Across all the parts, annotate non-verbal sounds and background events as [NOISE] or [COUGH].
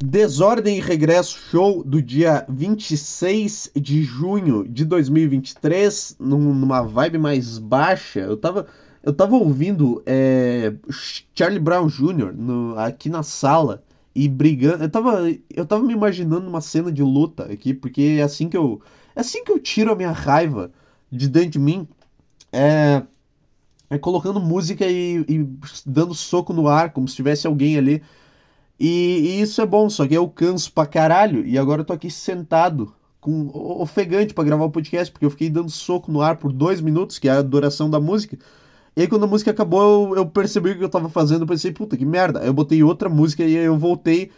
Desordem e Regresso Show do dia 26 de junho de 2023, numa vibe mais baixa. Eu tava, eu tava ouvindo é, Charlie Brown Jr. No, aqui na sala e brigando. Eu tava, eu tava me imaginando uma cena de luta aqui, porque é assim que eu, é assim que eu tiro a minha raiva de dentro de mim. É, é colocando música e, e dando soco no ar, como se tivesse alguém ali e, e, isso é bom, só que eu canso pra caralho. E agora eu tô aqui sentado, com ofegante para gravar o podcast, porque eu fiquei dando soco no ar por dois minutos, que é a duração da música. E aí quando a música acabou, eu, eu percebi o que eu tava fazendo, eu pensei, puta, que merda. Aí eu botei outra música e aí eu voltei.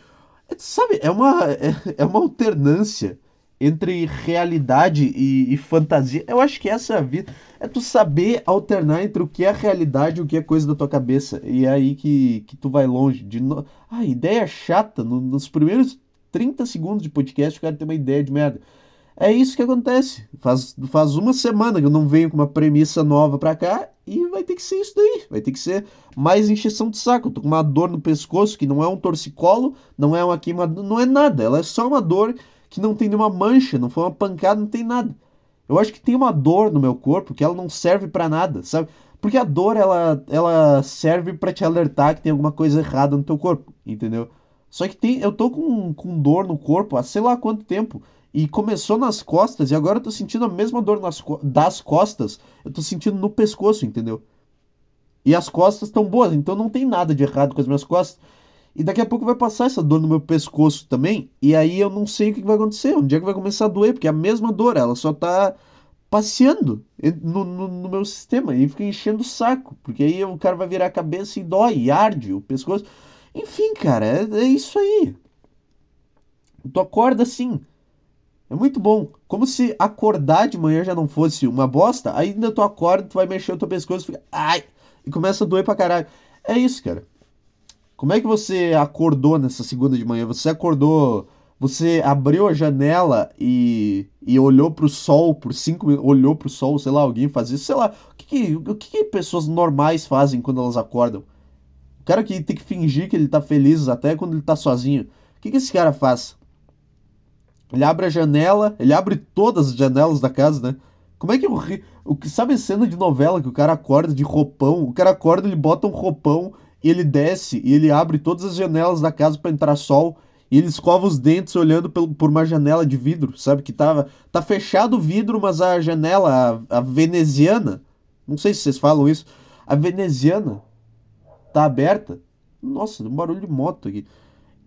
É, sabe, é uma, [LAUGHS] é, é uma alternância entre realidade e, e, fantasia. Eu acho que essa é a vida. É tu saber alternar entre o que é realidade e o que é coisa da tua cabeça. E é aí que, que tu vai longe. De no... Ah, ideia chata. No, nos primeiros 30 segundos de podcast, o cara tem uma ideia de merda. É isso que acontece. Faz, faz uma semana que eu não venho com uma premissa nova pra cá e vai ter que ser isso daí. Vai ter que ser mais encheção de saco. Eu tô com uma dor no pescoço que não é um torcicolo, não é uma queimadura, não é nada. Ela é só uma dor que não tem nenhuma mancha, não foi uma pancada, não tem nada. Eu acho que tem uma dor no meu corpo que ela não serve para nada, sabe? Porque a dor ela, ela serve para te alertar que tem alguma coisa errada no teu corpo, entendeu? Só que tem, eu tô com, com dor no corpo há sei lá quanto tempo. E começou nas costas, e agora eu tô sentindo a mesma dor nas, das costas, eu tô sentindo no pescoço, entendeu? E as costas estão boas, então não tem nada de errado com as minhas costas. E daqui a pouco vai passar essa dor no meu pescoço também. E aí eu não sei o que vai acontecer. Um dia que vai começar a doer, porque é a mesma dor, ela só tá passeando no, no, no, meu sistema e fica enchendo o saco. Porque aí o cara vai virar a cabeça e dói, e arde o pescoço. Enfim, cara, é, é isso aí. Tu acorda assim. É muito bom. Como se acordar de manhã já não fosse uma bosta. Ainda tu acorda, tu vai mexer o teu pescoço e fica. Ai! E começa a doer pra caralho. É isso, cara. Como é que você acordou nessa segunda de manhã? Você acordou, você abriu a janela e, e olhou pro sol por cinco minutos, olhou pro sol, sei lá, alguém faz isso, sei lá. O que, que, o que, que pessoas normais fazem quando elas acordam? O cara que tem que fingir que ele tá feliz até quando ele tá sozinho. O que, que esse cara faz? Ele abre a janela, ele abre todas as janelas da casa, né? Como é que o, o sabe a cena de novela que o cara acorda de roupão? O cara acorda, ele bota um roupão e ele desce e ele abre todas as janelas da casa para entrar sol e ele escova os dentes olhando por uma janela de vidro, sabe? Que tava, tá fechado o vidro, mas a janela, a, a veneziana, não sei se vocês falam isso, a veneziana tá aberta. Nossa, um barulho de moto aqui.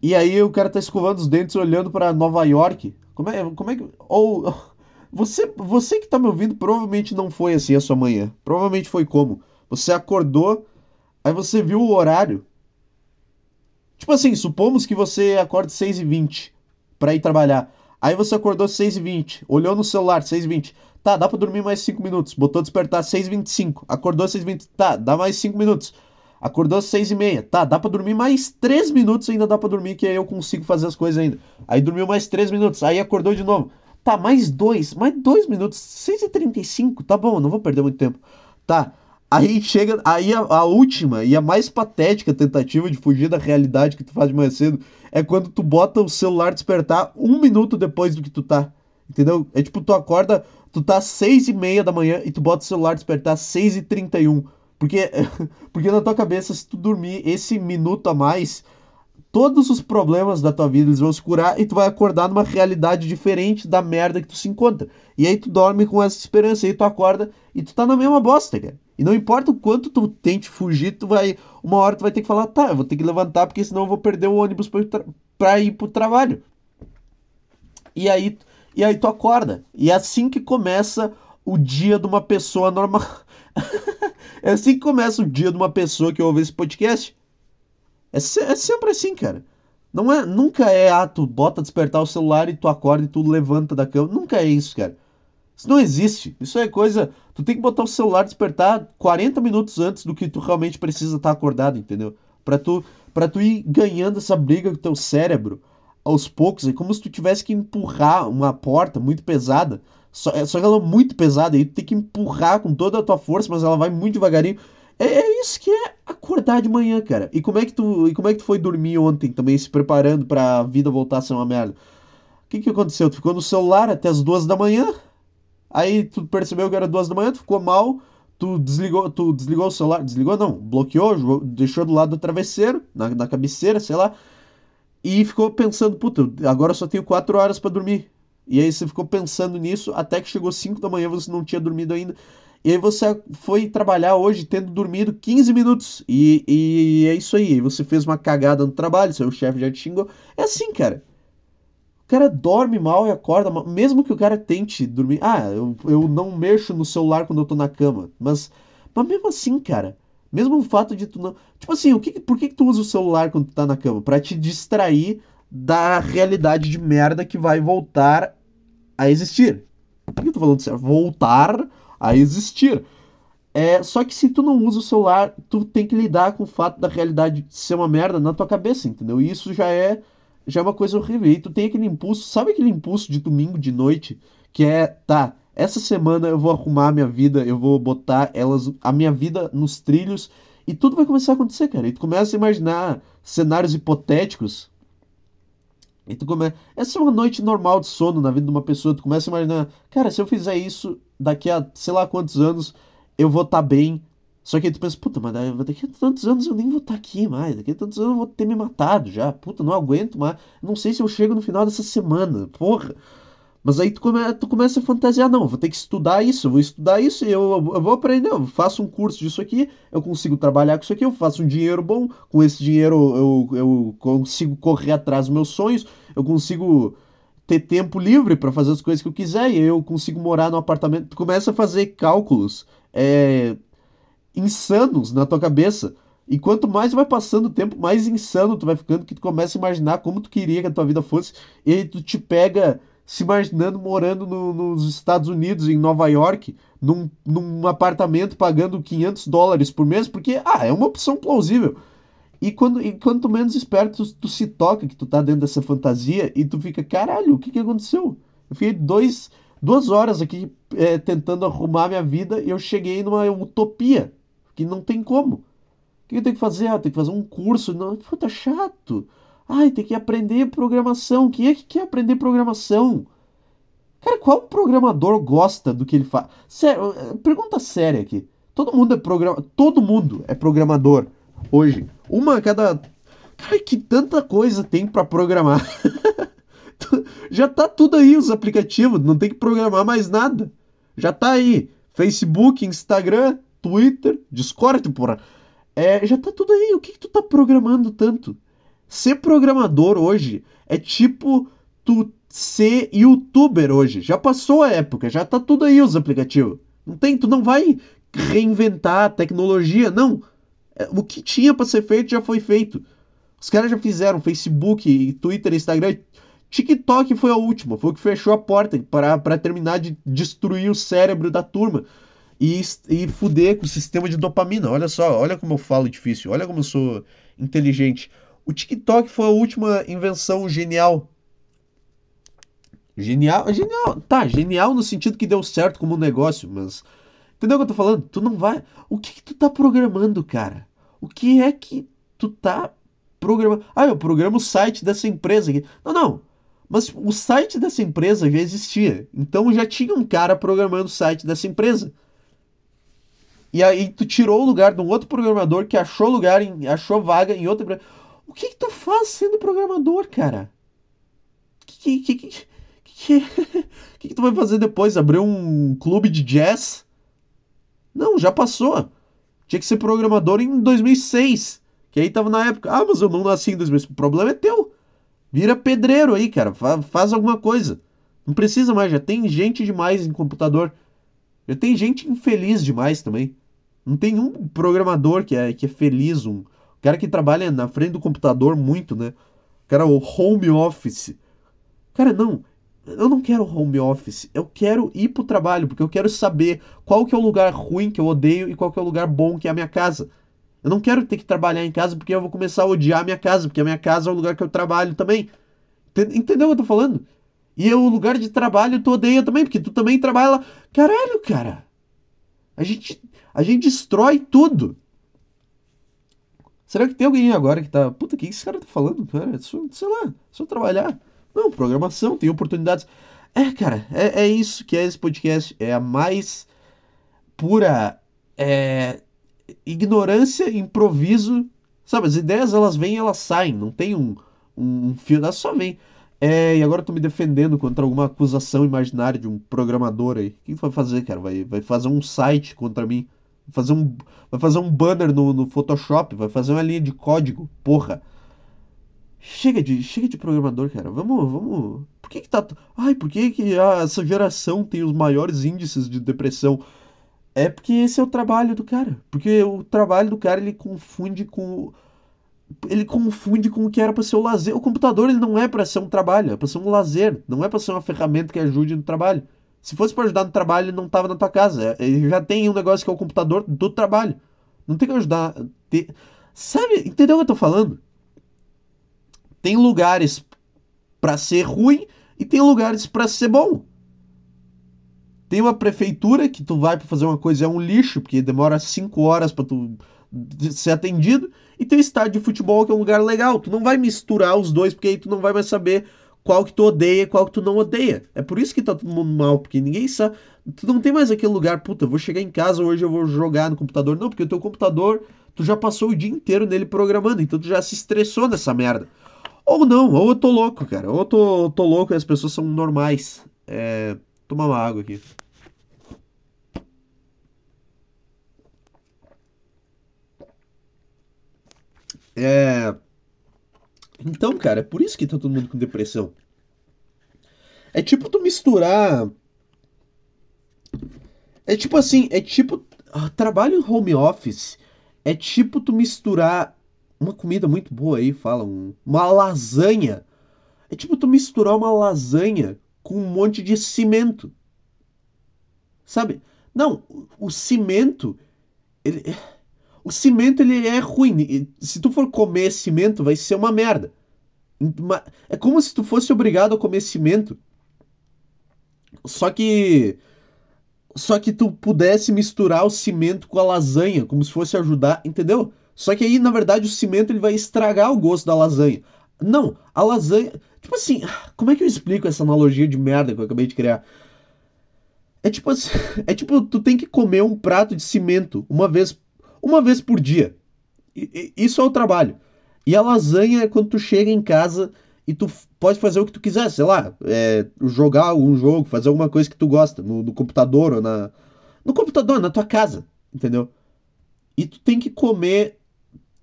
E aí o cara tá escovando os dentes olhando para Nova York. Como é, como é que. Ou. [LAUGHS] Você, você que tá me ouvindo provavelmente não foi assim a sua manhã. Provavelmente foi como? Você acordou Aí você viu o horário. Tipo assim, supomos que você acorde 6h20 pra ir trabalhar. Aí você acordou 6h20, olhou no celular 6h20. Tá, dá pra dormir mais 5 minutos. Botou despertar 6h25. Acordou 6h20. Tá, dá mais 5 minutos. Acordou 6h30. Tá, dá pra dormir mais 3 minutos ainda dá pra dormir, que aí eu consigo fazer as coisas ainda. Aí dormiu mais 3 minutos. Aí acordou de novo. Tá, mais 2. Mais 2 minutos. 6h35. Tá bom, não vou perder muito tempo. Tá. Aí chega. Aí a, a, última e a mais patética tentativa de fugir da realidade que tu faz de manhã cedo é quando tu bota o celular despertar um minuto depois do que tu tá. Entendeu? É tipo, tu acorda, tu tá às seis e meia da manhã e tu bota o celular despertar às seis e trinta e um. Porque, [LAUGHS] porque na tua cabeça, se tu dormir esse minuto a mais, todos os problemas da tua vida eles vão se curar e tu vai acordar numa realidade diferente da merda que tu se encontra. E aí tu dorme com essa esperança, e aí tu acorda e tu tá na mesma bosta, cara. E não importa o quanto tu tente fugir, tu vai. Uma hora tu vai ter que falar, tá, eu vou ter que levantar, porque senão eu vou perder o ônibus pra ir, pra ir pro trabalho. E aí, e aí tu acorda. E é assim que começa o dia de uma pessoa normal. [LAUGHS] é assim que começa o dia de uma pessoa que ouve esse podcast. É, se, é sempre assim, cara. Não é, nunca é, ah, tu bota despertar o celular e tu acorda e tu levanta da cama. Nunca é isso, cara. Isso não existe. Isso é coisa. Tu tem que botar o celular despertar 40 minutos antes do que tu realmente precisa estar acordado, entendeu? Pra tu, pra tu ir ganhando essa briga com o teu cérebro aos poucos. É como se tu tivesse que empurrar uma porta muito pesada. Só, é, só que ela é muito pesada. E tu tem que empurrar com toda a tua força, mas ela vai muito devagarinho. É, é, isso que é acordar de manhã, cara. E como é que tu, e como é que tu foi dormir ontem também, se preparando pra vida voltar a ser uma merda? O que que aconteceu? Tu ficou no celular até as duas da manhã? Aí tu percebeu que era duas da manhã, tu ficou mal, tu desligou, tu desligou o celular, desligou não, bloqueou, deixou do lado do travesseiro, na, na cabeceira, sei lá, e ficou pensando, puta, agora eu só tenho quatro horas para dormir. E aí você ficou pensando nisso até que chegou 5 da manhã, você não tinha dormido ainda. E aí você foi trabalhar hoje tendo dormido 15 minutos. E, e é isso aí. Você fez uma cagada no trabalho, seu chefe já te xingou. É assim, cara. O cara dorme mal e acorda mal. Mesmo que o cara tente dormir. Ah, eu, eu não mexo no celular quando eu tô na cama. Mas, mas mesmo assim, cara. Mesmo o fato de tu não. Tipo assim, o que, por que, que tu usa o celular quando tu tá na cama? Pra te distrair da realidade de merda que vai voltar a existir. Por que eu tô falando sério? Voltar a existir. É, só que se tu não usa o celular, tu tem que lidar com o fato da realidade ser uma merda na tua cabeça, entendeu? E isso já é já é uma coisa horrível. E tu tem aquele impulso, sabe aquele impulso de domingo de noite que é, tá, essa semana eu vou arrumar a minha vida, eu vou botar elas a minha vida nos trilhos e tudo vai começar a acontecer, cara. E tu começa a imaginar cenários hipotéticos e tu começa. Essa é uma noite normal de sono na vida de uma pessoa. Tu começa a imaginar, cara, se eu fizer isso daqui a sei lá quantos anos, eu vou estar tá bem. Só que aí tu pensa, puta, mas daqui a tantos anos eu nem vou estar tá aqui mais. Daqui a tantos anos eu vou ter me matado já. Puta, não aguento mais. Não sei se eu chego no final dessa semana. Porra. Mas aí tu, come, tu começa a fantasiar, não, vou ter que estudar isso, vou estudar isso eu, eu vou aprender, eu faço um curso disso aqui, eu consigo trabalhar com isso aqui, eu faço um dinheiro bom, com esse dinheiro eu, eu consigo correr atrás dos meus sonhos, eu consigo ter tempo livre para fazer as coisas que eu quiser e eu consigo morar no apartamento. Tu começa a fazer cálculos é, insanos na tua cabeça. E quanto mais vai passando o tempo, mais insano tu vai ficando, que tu começa a imaginar como tu queria que a tua vida fosse, e aí tu te pega se imaginando morando no, nos Estados Unidos, em Nova York, num, num apartamento pagando 500 dólares por mês, porque, ah, é uma opção plausível. E quando, e quanto menos esperto tu, tu, se toca que tu tá dentro dessa fantasia e tu fica, caralho, o que que aconteceu? Eu fiquei dois, duas horas aqui é, tentando arrumar minha vida e eu cheguei numa utopia, que não tem como. O que eu tenho que fazer? Ah, tem que fazer um curso. Não, puta, chato. Ai, tem que aprender programação. Quem é que quer aprender programação? Cara, qual programador gosta do que ele faz? Sério, pergunta séria aqui. Todo mundo é programa, todo mundo é programador hoje. Uma a cada Cara, que tanta coisa tem para programar. [LAUGHS] Já tá tudo aí os aplicativos, não tem que programar mais nada. Já tá aí. Facebook, Instagram, Twitter, Discord, porra. É, já tá tudo aí. O que, que tu tá programando tanto? Ser programador hoje é tipo tu ser youtuber hoje. Já passou a época, já tá tudo aí os aplicativos. Não tem, tu não vai reinventar a tecnologia, não. É, o que tinha para ser feito já foi feito. Os caras já fizeram Facebook, Twitter, Instagram. TikTok foi a última, foi o que fechou a porta para terminar de destruir o cérebro da turma e, e fuder com o sistema de dopamina. Olha só, olha como eu falo difícil, olha como eu sou inteligente. O TikTok foi a última invenção genial. Genial, genial, tá, genial no sentido que deu certo como negócio, mas entendeu o que eu tô falando? Tu não vai. O que, que tu tá programando, cara? O que é que tu tá programando? Ah, eu programo o site dessa empresa aqui. Não, não. Mas o site dessa empresa já existia. Então já tinha um cara programando o site dessa empresa. E aí tu tirou o lugar de um outro programador que achou lugar, em, achou vaga em outra empresa. O que, que tu faz sendo programador, cara? Que, que, que, que, [LAUGHS] que, que tu vai fazer depois? Abrir um clube de jazz? Não, já passou. Tinha que ser programador em 2006. Que aí tava na época. Ah, mas eu não nasci em 2006. O problema é teu. Vira pedreiro aí, cara. Faz, faz alguma coisa. Não precisa mais. Já tem gente demais em computador. Já tem gente infeliz demais também. Não tem um programador que é, que é feliz, um, cara que trabalha na frente do computador muito, né? Cara, o home office. Cara, não. Eu não quero home office. Eu quero ir pro trabalho, porque eu quero saber qual que é o lugar ruim que eu odeio e qual que é o lugar bom que é a minha casa. Eu não quero ter que trabalhar em casa porque eu vou começar a odiar a minha casa, porque a minha casa é o lugar que eu trabalho também. Entendeu o que eu tô falando? E o lugar de trabalho tu odeia também, porque tu também trabalha lá. Caralho, cara. A gente, a gente destrói tudo. Será que tem alguém agora que tá. Puta, o que esse cara tá falando, cara? É sei lá, é só trabalhar. Não, programação, tem oportunidades. É, cara, é, é isso que é esse podcast. É a mais pura é, ignorância, improviso. Sabe, as ideias elas vêm elas saem. Não tem um, um, um fio, elas só vêm. É, e agora eu tô me defendendo contra alguma acusação imaginária de um programador aí. O que vai fazer, cara? Vai, vai fazer um site contra mim? Vai fazer um, vai fazer um banner no, no Photoshop? Vai fazer uma linha de código? Porra! Chega de, chega de programador, cara. Vamos, vamos. Por que que tá. Ai, por que que essa geração tem os maiores índices de depressão? É porque esse é o trabalho do cara. Porque o trabalho do cara ele confunde com ele confunde com o que era para ser o lazer. O computador ele não é para ser um trabalho, é para ser um lazer, não é para ser uma ferramenta que ajude no trabalho. Se fosse para ajudar no trabalho, ele não tava na tua casa. É, ele já tem um negócio que é o computador do trabalho. Não tem que ajudar. Ter... Sabe, entendeu o que eu tô falando? Tem lugares para ser ruim e tem lugares para ser bom. Tem uma prefeitura que tu vai para fazer uma coisa é um lixo, porque demora cinco horas para tu ser atendido, e tem o estádio de futebol que é um lugar legal. Tu não vai misturar os dois, porque aí tu não vai mais saber qual que tu odeia e qual que tu não odeia. É por isso que tá todo mundo mal, porque ninguém sabe. Tu não tem mais aquele lugar, puta, eu vou chegar em casa hoje eu vou jogar no computador. Não, porque o teu computador, tu já passou o dia inteiro nele programando, então tu já se estressou nessa merda. Ou não, ou eu tô louco, cara. Ou eu tô, tô louco e as pessoas são normais. É. Tomar uma água aqui. É. Então, cara, é por isso que tá todo mundo com depressão. É tipo tu misturar. É tipo assim, é tipo. Ah, trabalho em home office é tipo tu misturar uma comida muito boa aí, fala, um, uma lasanha. É tipo tu misturar uma lasanha com um monte de cimento. Sabe? Não, o cimento. Ele, o cimento ele é ruim. Se tu for comer cimento, vai ser uma merda. É como se tu fosse obrigado a comer cimento. Só que. Só que tu pudesse misturar o cimento com a lasanha, como se fosse ajudar, entendeu? Só que aí, na verdade, o cimento ele vai estragar o gosto da lasanha. Não, a lasanha. Tipo assim, [SIGHS] como é que eu explico essa analogia de merda que eu acabei de criar? É tipo [LAUGHS] é tipo, tu tem que comer um prato de cimento uma vez uma vez por dia. Isso é o trabalho. E a lasanha é quando tu chega em casa e tu pode fazer o que tu quiser, sei lá, é, jogar um jogo, fazer alguma coisa que tu gosta, no, no, computador ou na. No computador, na tua casa, entendeu? E tu tem que comer.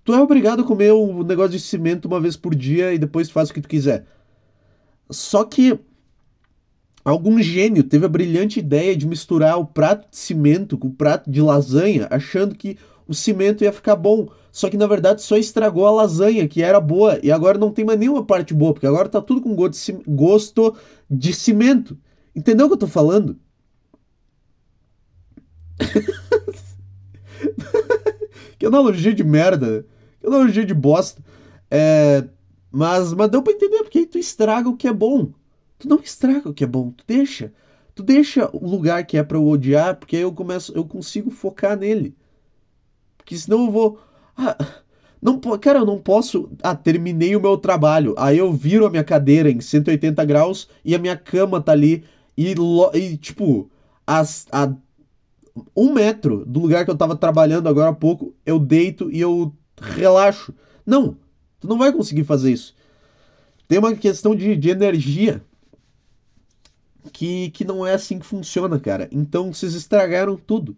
Tu é obrigado a comer um negócio de cimento uma vez por dia e depois tu faz o que tu quiser. Só que algum gênio teve a brilhante ideia de misturar o prato de cimento com o prato de lasanha, achando que o cimento ia ficar bom. Só que na verdade só estragou a lasanha, que era boa, e agora não tem mais nenhuma parte boa, porque agora tá tudo com gosto de cimento. Entendeu o que eu tô falando? [LAUGHS] que analogia de merda. Que analogia de bosta. É, mas, mas deu pra entender, porque aí tu estraga o que é bom. Tu não estraga o que é bom, tu deixa. Tu deixa o lugar que é para eu odiar, porque aí eu começo, eu consigo focar nele. Porque senão eu vou. Ah, não, cara, eu não posso. Ah, terminei o meu trabalho. Aí eu viro a minha cadeira em 180 graus e a minha cama tá ali. E, e tipo, as, a um metro do lugar que eu tava trabalhando agora há pouco, eu deito e eu relaxo. Não, tu não vai conseguir fazer isso. Tem uma questão de, de energia que, que não é assim que funciona, cara. Então vocês estragaram tudo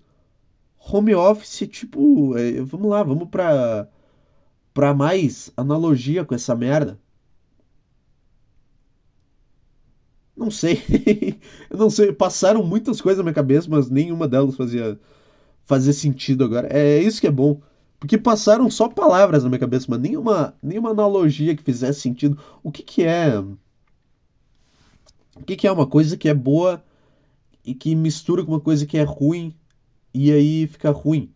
home office, tipo, é, vamos lá, vamos pra, pra mais analogia com essa merda. Não sei. [LAUGHS] eu não sei. Passaram muitas coisas na minha cabeça, mas nenhuma delas fazia, fazia sentido agora. É isso que é bom. Porque passaram só palavras na minha cabeça, mas nenhuma, nenhuma analogia que fizesse sentido. O que, que é. O que, que é uma coisa que é boa e que mistura com uma coisa que é ruim e aí fica ruim.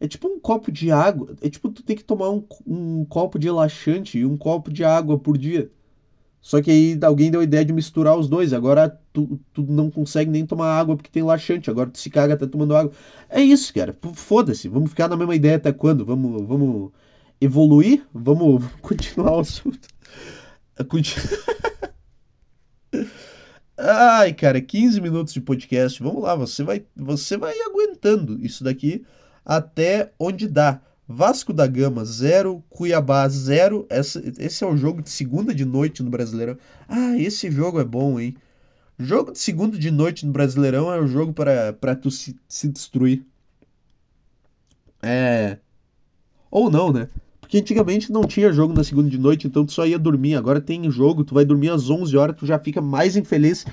É tipo um copo de água. É tipo tu tem que tomar um, um copo de relaxante e um copo de água por dia. Só que aí alguém deu a ideia de misturar os dois. Agora tu, tu não consegue nem tomar água porque tem laxante. Agora tu se caga até tomando água. É isso, cara. Foda-se. Vamos ficar na mesma ideia até quando? Vamos. vamos... evoluir? Vamos [LAUGHS] continuar o assunto. Continu... [LAUGHS] Ai, cara, 15 minutos de podcast. Vamos lá, você vai, você vai aguentando isso daqui até onde dá. Vasco da Gama 0, Cuiabá 0. Esse é o jogo de segunda de noite no Brasileirão. Ah, esse jogo é bom, hein? Jogo de segunda de noite no Brasileirão é o jogo para, para tu se, se destruir. É. Ou não, né? Porque antigamente não tinha jogo na segunda de noite, então tu só ia dormir. Agora tem jogo, tu vai dormir às 11 horas, tu já fica mais infeliz.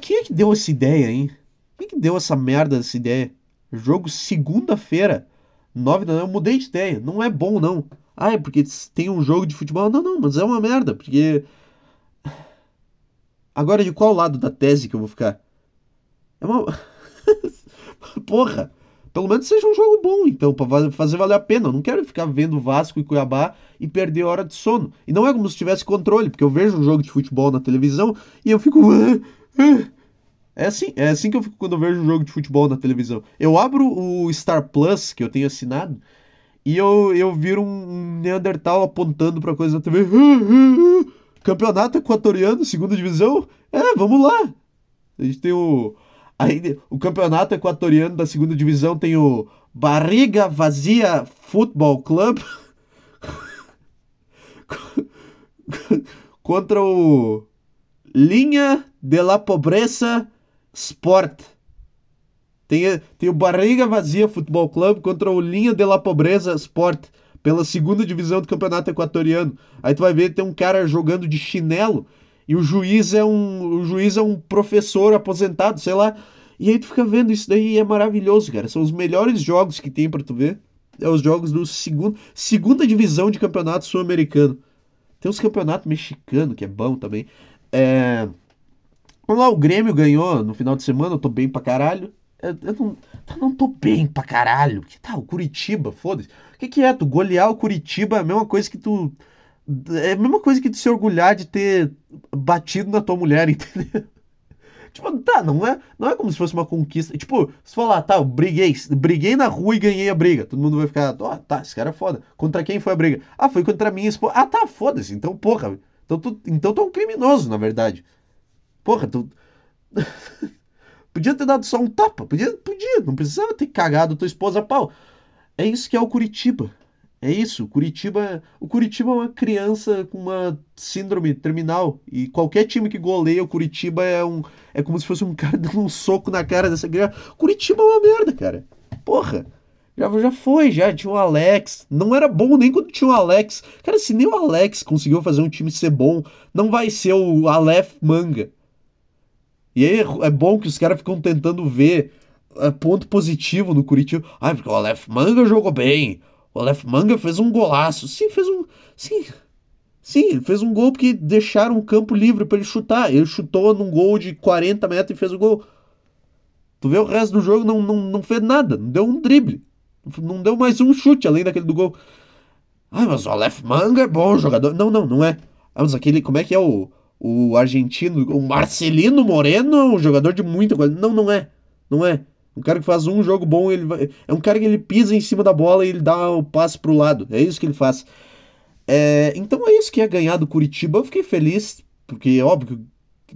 Quem é que deu essa ideia, hein? Quem é que deu essa merda, essa ideia? Jogo segunda-feira, 9 da manhã. Eu mudei de ideia. Não é bom, não. Ah, é porque tem um jogo de futebol. Não, não, mas é uma merda, porque. Agora, de qual lado da tese que eu vou ficar? É uma. [LAUGHS] Porra! Pelo menos seja um jogo bom, então, para fazer valer a pena. Eu não quero ficar vendo Vasco e Cuiabá e perder hora de sono. E não é como se tivesse controle, porque eu vejo um jogo de futebol na televisão e eu fico. É assim, é assim que eu fico quando eu vejo um jogo de futebol na televisão. Eu abro o Star Plus, que eu tenho assinado, e eu, eu viro um Neandertal apontando pra coisa na TV. Campeonato equatoriano, segunda divisão? É, vamos lá. A gente tem o Aí o campeonato equatoriano da segunda divisão tem o Barriga Vazia Futebol Club [LAUGHS] contra o Linha de la Pobreza Sport. Tem, tem o Barriga Vazia Futebol Club contra o Linha de la Pobreza Sport pela segunda divisão do campeonato equatoriano. Aí tu vai ver tem um cara jogando de chinelo e o juiz é um, o juiz é um professor aposentado, sei lá. E aí tu fica vendo isso daí e é maravilhoso, cara. São os melhores jogos que tem para tu ver. É os jogos do segundo, segunda divisão de campeonato sul-americano. Tem os campeonatos mexicano que é bom também. É... Vamos lá, o Grêmio ganhou no final de semana, eu tô bem pra caralho. Eu, eu não, eu não tô bem pra caralho. Que tal? Tá, o Curitiba, foda-se. O que, que é? Tu golear o Curitiba é a mesma coisa que tu é a mesma coisa que de se orgulhar de ter batido na tua mulher, [LAUGHS] entendeu? Tipo, tá, não é, não é como se fosse uma conquista. Tipo, se falar, tá, eu briguei, briguei na rua e ganhei a briga. Todo mundo vai ficar, ó, oh, tá, esse cara é foda. Contra quem foi a briga? Ah, foi contra minha esposa. Ah, tá, foda-se. Então, porra. Então tu, então tu é um criminoso, na verdade. Porra, tu. [LAUGHS] podia ter dado só um tapa. Podia, podia. Não precisava ter cagado tua esposa a pau. É isso que é o Curitiba. É isso, Curitiba, o Curitiba é uma criança com uma síndrome terminal e qualquer time que goleia o Curitiba é um é como se fosse um [LAUGHS] cara dando um soco na cara dessa criança. Curitiba é uma merda, cara. Porra. Já, já foi, já tinha o Alex. Não era bom nem quando tinha o Alex. Cara, se nem o Alex conseguiu fazer um time ser bom, não vai ser o Aleph Manga. E aí é bom que os caras ficam tentando ver é, ponto positivo no Curitiba. Ah, porque o Aleph Manga jogou bem. O Aleph Manga fez um golaço. Sim, fez um. Sim. Sim, fez um gol porque deixaram o campo livre para ele chutar. Ele chutou num gol de 40 metros e fez o gol. Tu vê o resto do jogo, não, não, não fez nada. Não deu um drible. Não deu mais um chute além daquele do gol. Ah, mas o Aleph Manga é bom jogador. Não, não, não é. Ah, mas aquele. Como é que é o, o argentino? O Marcelino Moreno, um jogador de muita coisa. Não, não é. Não é. Um cara que faz um jogo bom, ele vai... é um cara que ele pisa em cima da bola e ele dá o passe pro lado. É isso que ele faz. É... Então é isso que é ganhar do Curitiba. Eu fiquei feliz, porque óbvio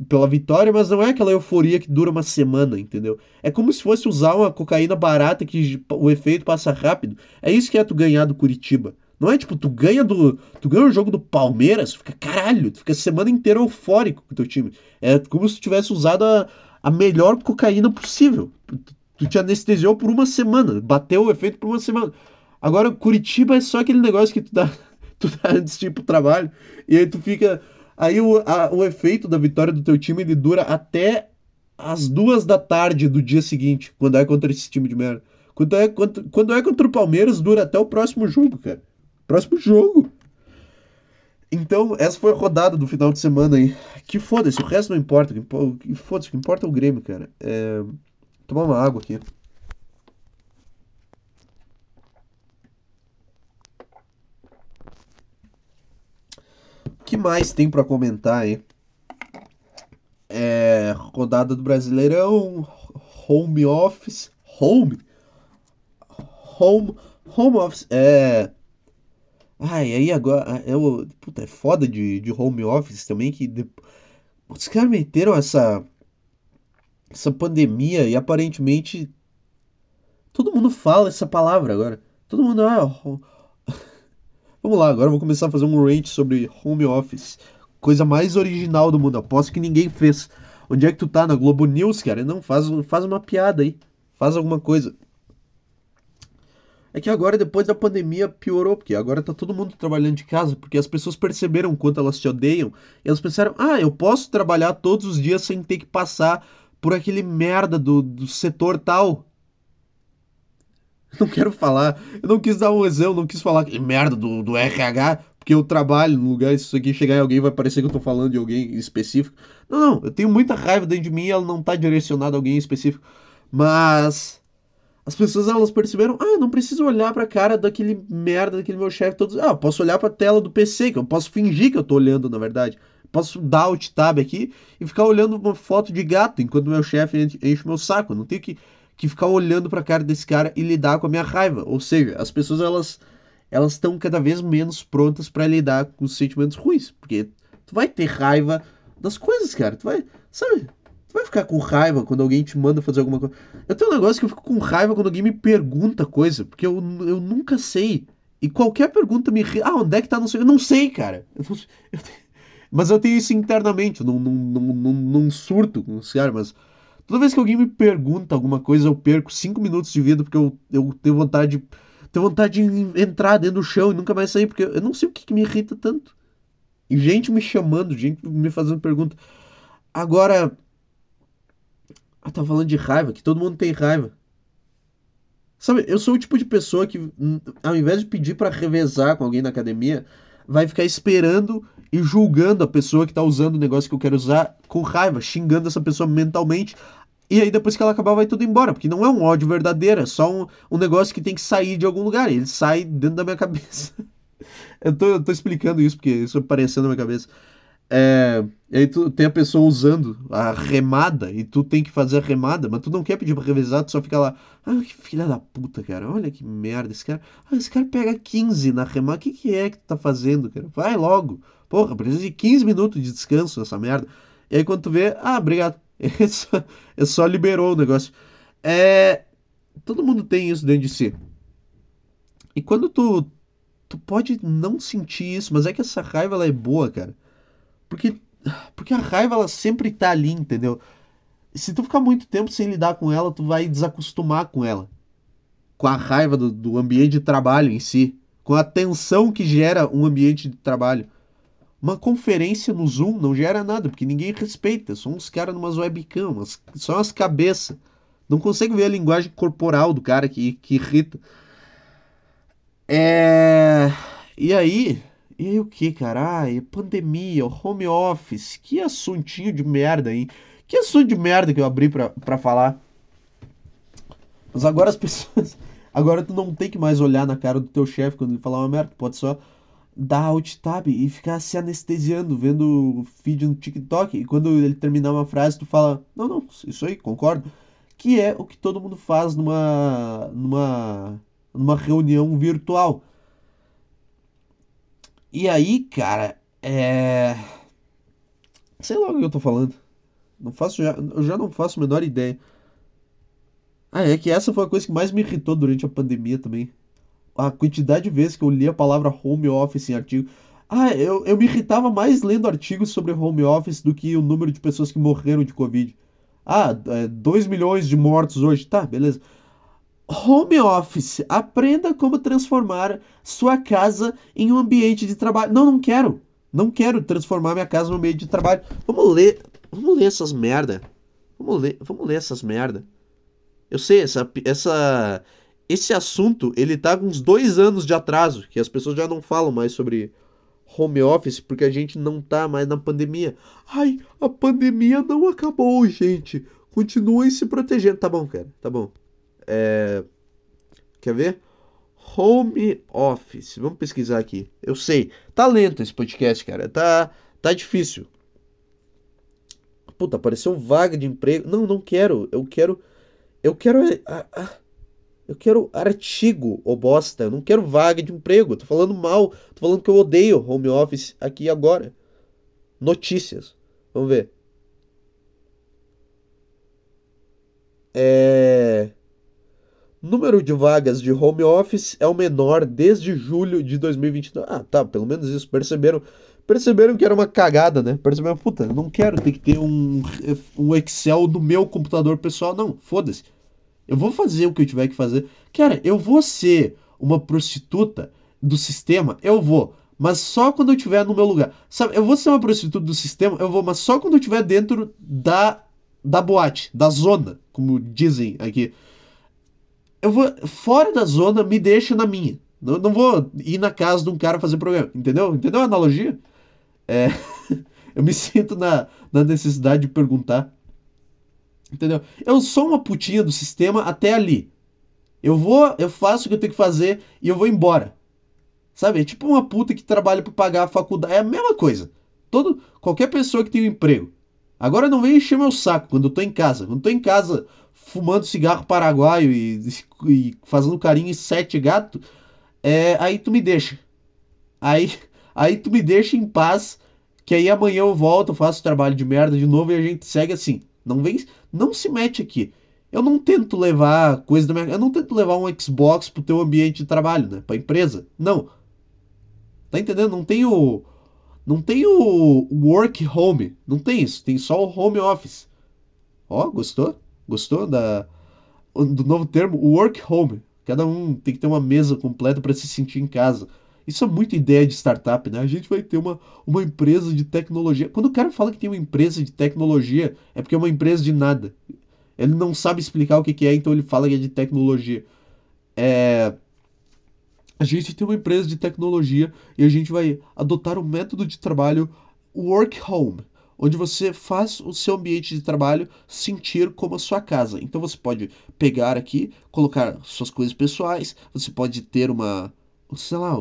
pela vitória, mas não é aquela euforia que dura uma semana, entendeu? É como se fosse usar uma cocaína barata que o efeito passa rápido. É isso que é tu ganhar do Curitiba. Não é tipo, tu ganha do. Tu ganha o jogo do Palmeiras, tu fica caralho, tu fica a semana inteira eufórico com o teu time. É como se tu tivesse usado a, a melhor cocaína possível. Tu te anestesiou por uma semana, bateu o efeito por uma semana. Agora, Curitiba é só aquele negócio que tu dá, [LAUGHS] tu dá antes de ir pro trabalho, e aí tu fica. Aí o, a, o efeito da vitória do teu time ele dura até as duas da tarde do dia seguinte, quando é contra esse time de merda. Quando é, quando, quando é contra o Palmeiras, dura até o próximo jogo, cara. Próximo jogo. Então, essa foi a rodada do final de semana aí. Que foda-se, o resto não importa. Que foda-se, o que importa é o Grêmio, cara. É tomar uma água aqui. O que mais tem para comentar aí? É, rodada do Brasileirão, home office, home, home, home office, é, Ai, aí agora. O, puta, é foda de, de home office também que. De, os caras meteram essa. Essa pandemia e aparentemente. Todo mundo fala essa palavra agora. Todo mundo. Ah, [LAUGHS] Vamos lá, agora eu vou começar a fazer um rant sobre home office. Coisa mais original do mundo. Aposto que ninguém fez. Onde é que tu tá? Na Globo News, cara? Não, faz, faz uma piada aí. Faz alguma coisa. É que agora, depois da pandemia, piorou, porque agora tá todo mundo trabalhando de casa, porque as pessoas perceberam quanto elas te odeiam, e elas pensaram, ah, eu posso trabalhar todos os dias sem ter que passar por aquele merda do, do setor tal. Não quero falar, eu não quis dar um exemplo, não quis falar aquele merda do, do RH, porque eu trabalho no lugar, isso aqui chegar em alguém vai parecer que eu tô falando de alguém específico. Não, não, eu tenho muita raiva dentro de mim e ela não tá direcionada a alguém específico. Mas as pessoas elas perceberam, ah, não preciso olhar pra cara daquele merda, daquele meu chefe todos. Ah, posso olhar pra tela do PC, que eu posso fingir que eu tô olhando, na verdade. Posso dar alt tab aqui e ficar olhando uma foto de gato enquanto meu chefe enche meu saco. Eu não tenho que, que ficar olhando pra cara desse cara e lidar com a minha raiva. Ou seja, as pessoas elas elas estão cada vez menos prontas para lidar com os sentimentos ruins, porque tu vai ter raiva das coisas, cara. Tu vai, sabe? vai ficar com raiva quando alguém te manda fazer alguma coisa. Eu tenho um negócio que eu fico com raiva quando alguém me pergunta coisa, porque eu, eu nunca sei. E qualquer pergunta me. Ah, onde é que tá? Não sei. Eu não sei, cara. Eu não, eu mas eu tenho isso internamente, não, não, não, não, surto com os caras, mas. Toda vez que alguém me pergunta alguma coisa, eu perco cinco minutos de vida porque eu, eu tenho vontade de. Tenho vontade de entrar dentro do chão e nunca mais sair, porque eu não sei o que, que me irrita tanto. E gente me chamando, gente me fazendo pergunta. Agora, ah, tá falando de raiva, que todo mundo tem raiva. Sabe, eu sou o tipo de pessoa que, ao invés de pedir para revezar com alguém na academia, vai ficar esperando e julgando a pessoa que tá usando o negócio que eu quero usar com raiva, xingando essa pessoa mentalmente. E aí, depois que ela acabar, vai tudo embora. Porque não é um ódio verdadeiro, é só um, um negócio que tem que sair de algum lugar. Ele sai dentro da minha cabeça. [LAUGHS] eu, tô, eu tô explicando isso porque isso apareceu na minha cabeça. É, e aí tu tem a pessoa usando a remada e tu tem que fazer a remada, mas tu não quer pedir pra revezar, tu só fica lá. Ah, que filha da puta, cara. Olha que merda. Esse cara. Ah, esse cara pega 15 na remada. O que, que é que tu tá fazendo, cara? Vai logo. Porra, precisa de 15 minutos de descanso nessa merda. E aí quando tu vê, ah, obrigado. [LAUGHS] É só, é só liberou o negócio. É. Todo mundo tem isso dentro de si. E quando tu. Tu pode não sentir isso, mas é que essa raiva ela é boa, cara. Porque, porque a raiva ela sempre tá ali, entendeu? Se tu ficar muito tempo sem lidar com ela, tu vai desacostumar com ela. Com a raiva do, do ambiente de trabalho em si. Com a tensão que gera um ambiente de trabalho. Uma conferência no Zoom não gera nada, porque ninguém respeita. São uns caras numas webcam, só umas cabeças. Não consegue ver a linguagem corporal do cara que, que irrita. É. E aí, e aí o que, cara? Ai, pandemia, home office, que assuntinho de merda, hein? Que assunto de merda que eu abri pra, pra falar. Mas agora as [LAUGHS] pessoas. Agora tu não tem que mais olhar na cara do teu chefe quando ele falar uma merda. Pode só dar alt tab e ficar se anestesiando, vendo vídeo no TikTok. E quando ele terminar uma frase, tu fala: Não, não, isso aí, concordo. Que é o que todo mundo faz numa, numa, numa reunião virtual e aí, cara, é. Sei lá o que eu tô falando. Não faço já, eu já não faço a menor ideia. Ah, é que essa foi a coisa que mais me irritou durante a pandemia também. A quantidade de vezes que eu li a palavra home office em artigo. Ah, eu, eu me irritava mais lendo artigos sobre home office do que o número de pessoas que morreram de Covid. Ah, 2 é, milhões de mortos hoje. Tá, beleza. Home office. Aprenda como transformar sua casa em um ambiente de trabalho. Não, não quero. Não quero transformar minha casa em um ambiente de trabalho. Vamos ler. Vamos ler essas merda. Vamos ler, vamos ler essas merda. Eu sei, essa, essa, esse assunto, ele tá com uns dois anos de atraso, que as pessoas já não falam mais sobre home office, porque a gente não tá mais na pandemia. Ai, a pandemia não acabou, gente. Continuem se protegendo. Tá bom, cara, tá bom. É... Quer ver? Home Office. Vamos pesquisar aqui. Eu sei. Tá lento esse podcast, cara. Tá, tá difícil. Puta, apareceu vaga de emprego. Não, não quero. Eu quero. Eu quero. Ah, ah. Eu quero artigo, ô bosta. Eu não quero vaga de emprego. Tô falando mal. Tô falando que eu odeio home office aqui agora. Notícias. Vamos ver. É... Número de vagas de home office é o menor desde julho de 2022. Ah, tá, pelo menos isso. Perceberam perceberam que era uma cagada, né? Perceberam, puta, não quero ter que ter um, um Excel no meu computador pessoal. Não, foda-se. Eu vou fazer o que eu tiver que fazer. Cara, eu vou ser uma prostituta do sistema, eu vou. Mas só quando eu estiver no meu lugar. Sabe, eu vou ser uma prostituta do sistema, eu vou, mas só quando eu estiver dentro da, da boate, da zona, como dizem aqui. Eu vou. Fora da zona, me deixa na minha. Não, não vou ir na casa de um cara fazer programa. Entendeu? Entendeu a analogia? É, [LAUGHS] eu me sinto na, na necessidade de perguntar. Entendeu? Eu sou uma putinha do sistema até ali. Eu vou, eu faço o que eu tenho que fazer e eu vou embora. Sabe? É tipo uma puta que trabalha para pagar a faculdade. É a mesma coisa. Todo, qualquer pessoa que tem um emprego. Agora não vem encher meu saco quando eu tô em casa. Quando eu tô em casa fumando cigarro paraguaio e, [LAUGHS] e fazendo carinho em sete gatos, é, aí tu me deixa. Aí [LAUGHS] Aí tu me deixa em paz, que aí amanhã eu volto, faço trabalho de merda de novo e a gente segue assim. Não vem, não se mete aqui. Eu não tento levar coisa da minha, eu não tento levar um Xbox pro teu ambiente de trabalho, né, pra empresa. Não. Tá entendendo? Não tem o não tem o work home, não tem isso, tem só o home office. Ó, gostou? Gostou da do novo termo work home? Cada um tem que ter uma mesa completa para se sentir em casa. Isso é muita ideia de startup, né? A gente vai ter uma, uma empresa de tecnologia. Quando o cara fala que tem uma empresa de tecnologia, é porque é uma empresa de nada. Ele não sabe explicar o que, que é, então ele fala que é de tecnologia. É... A gente tem uma empresa de tecnologia e a gente vai adotar o um método de trabalho work home, onde você faz o seu ambiente de trabalho sentir como a sua casa. Então você pode pegar aqui, colocar suas coisas pessoais, você pode ter uma, sei lá,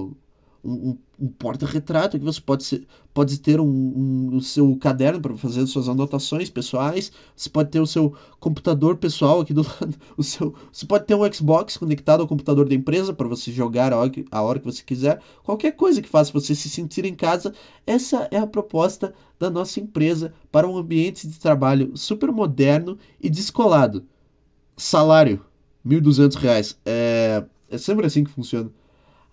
um, um porta-retrato que você pode, ser, pode ter um, um, o seu caderno para fazer suas anotações pessoais, você pode ter o seu computador pessoal aqui do [LAUGHS] lado, o seu, você pode ter um Xbox conectado ao computador da empresa para você jogar a hora, que, a hora que você quiser, qualquer coisa que faça você se sentir em casa, essa é a proposta da nossa empresa para um ambiente de trabalho super moderno e descolado. Salário, R$ 1.200. É, é sempre assim que funciona.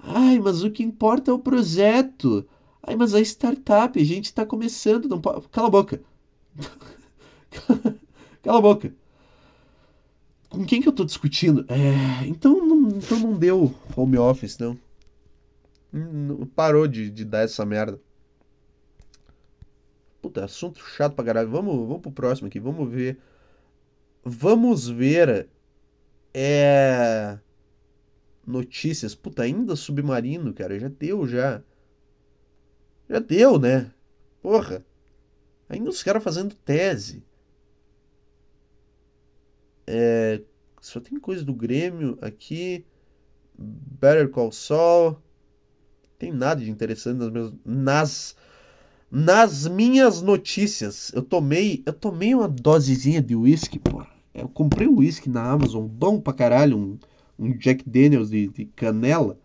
Ai, mas o que importa é o projeto. Ai, mas a startup, a gente está começando, não pode... Cala a boca. [LAUGHS] Cala a boca. Com quem que eu tô discutindo? É, então, não, então não deu home office, não. não parou de, de dar essa merda. Puta, assunto chato pra caralho. Vamos, vamos pro próximo aqui. Vamos ver. Vamos ver. É notícias. Puta, ainda submarino, cara. Já deu, já. Já deu, né? Porra. Ainda os caras fazendo tese. É, só tem coisa do Grêmio aqui. Better Call Saul. Tem nada de interessante nas minhas, nas nas minhas notícias. Eu tomei, eu tomei uma dosezinha de uísque, pô. Eu comprei um uísque na Amazon, bom pra caralho, um um Jack Daniels de, de canela.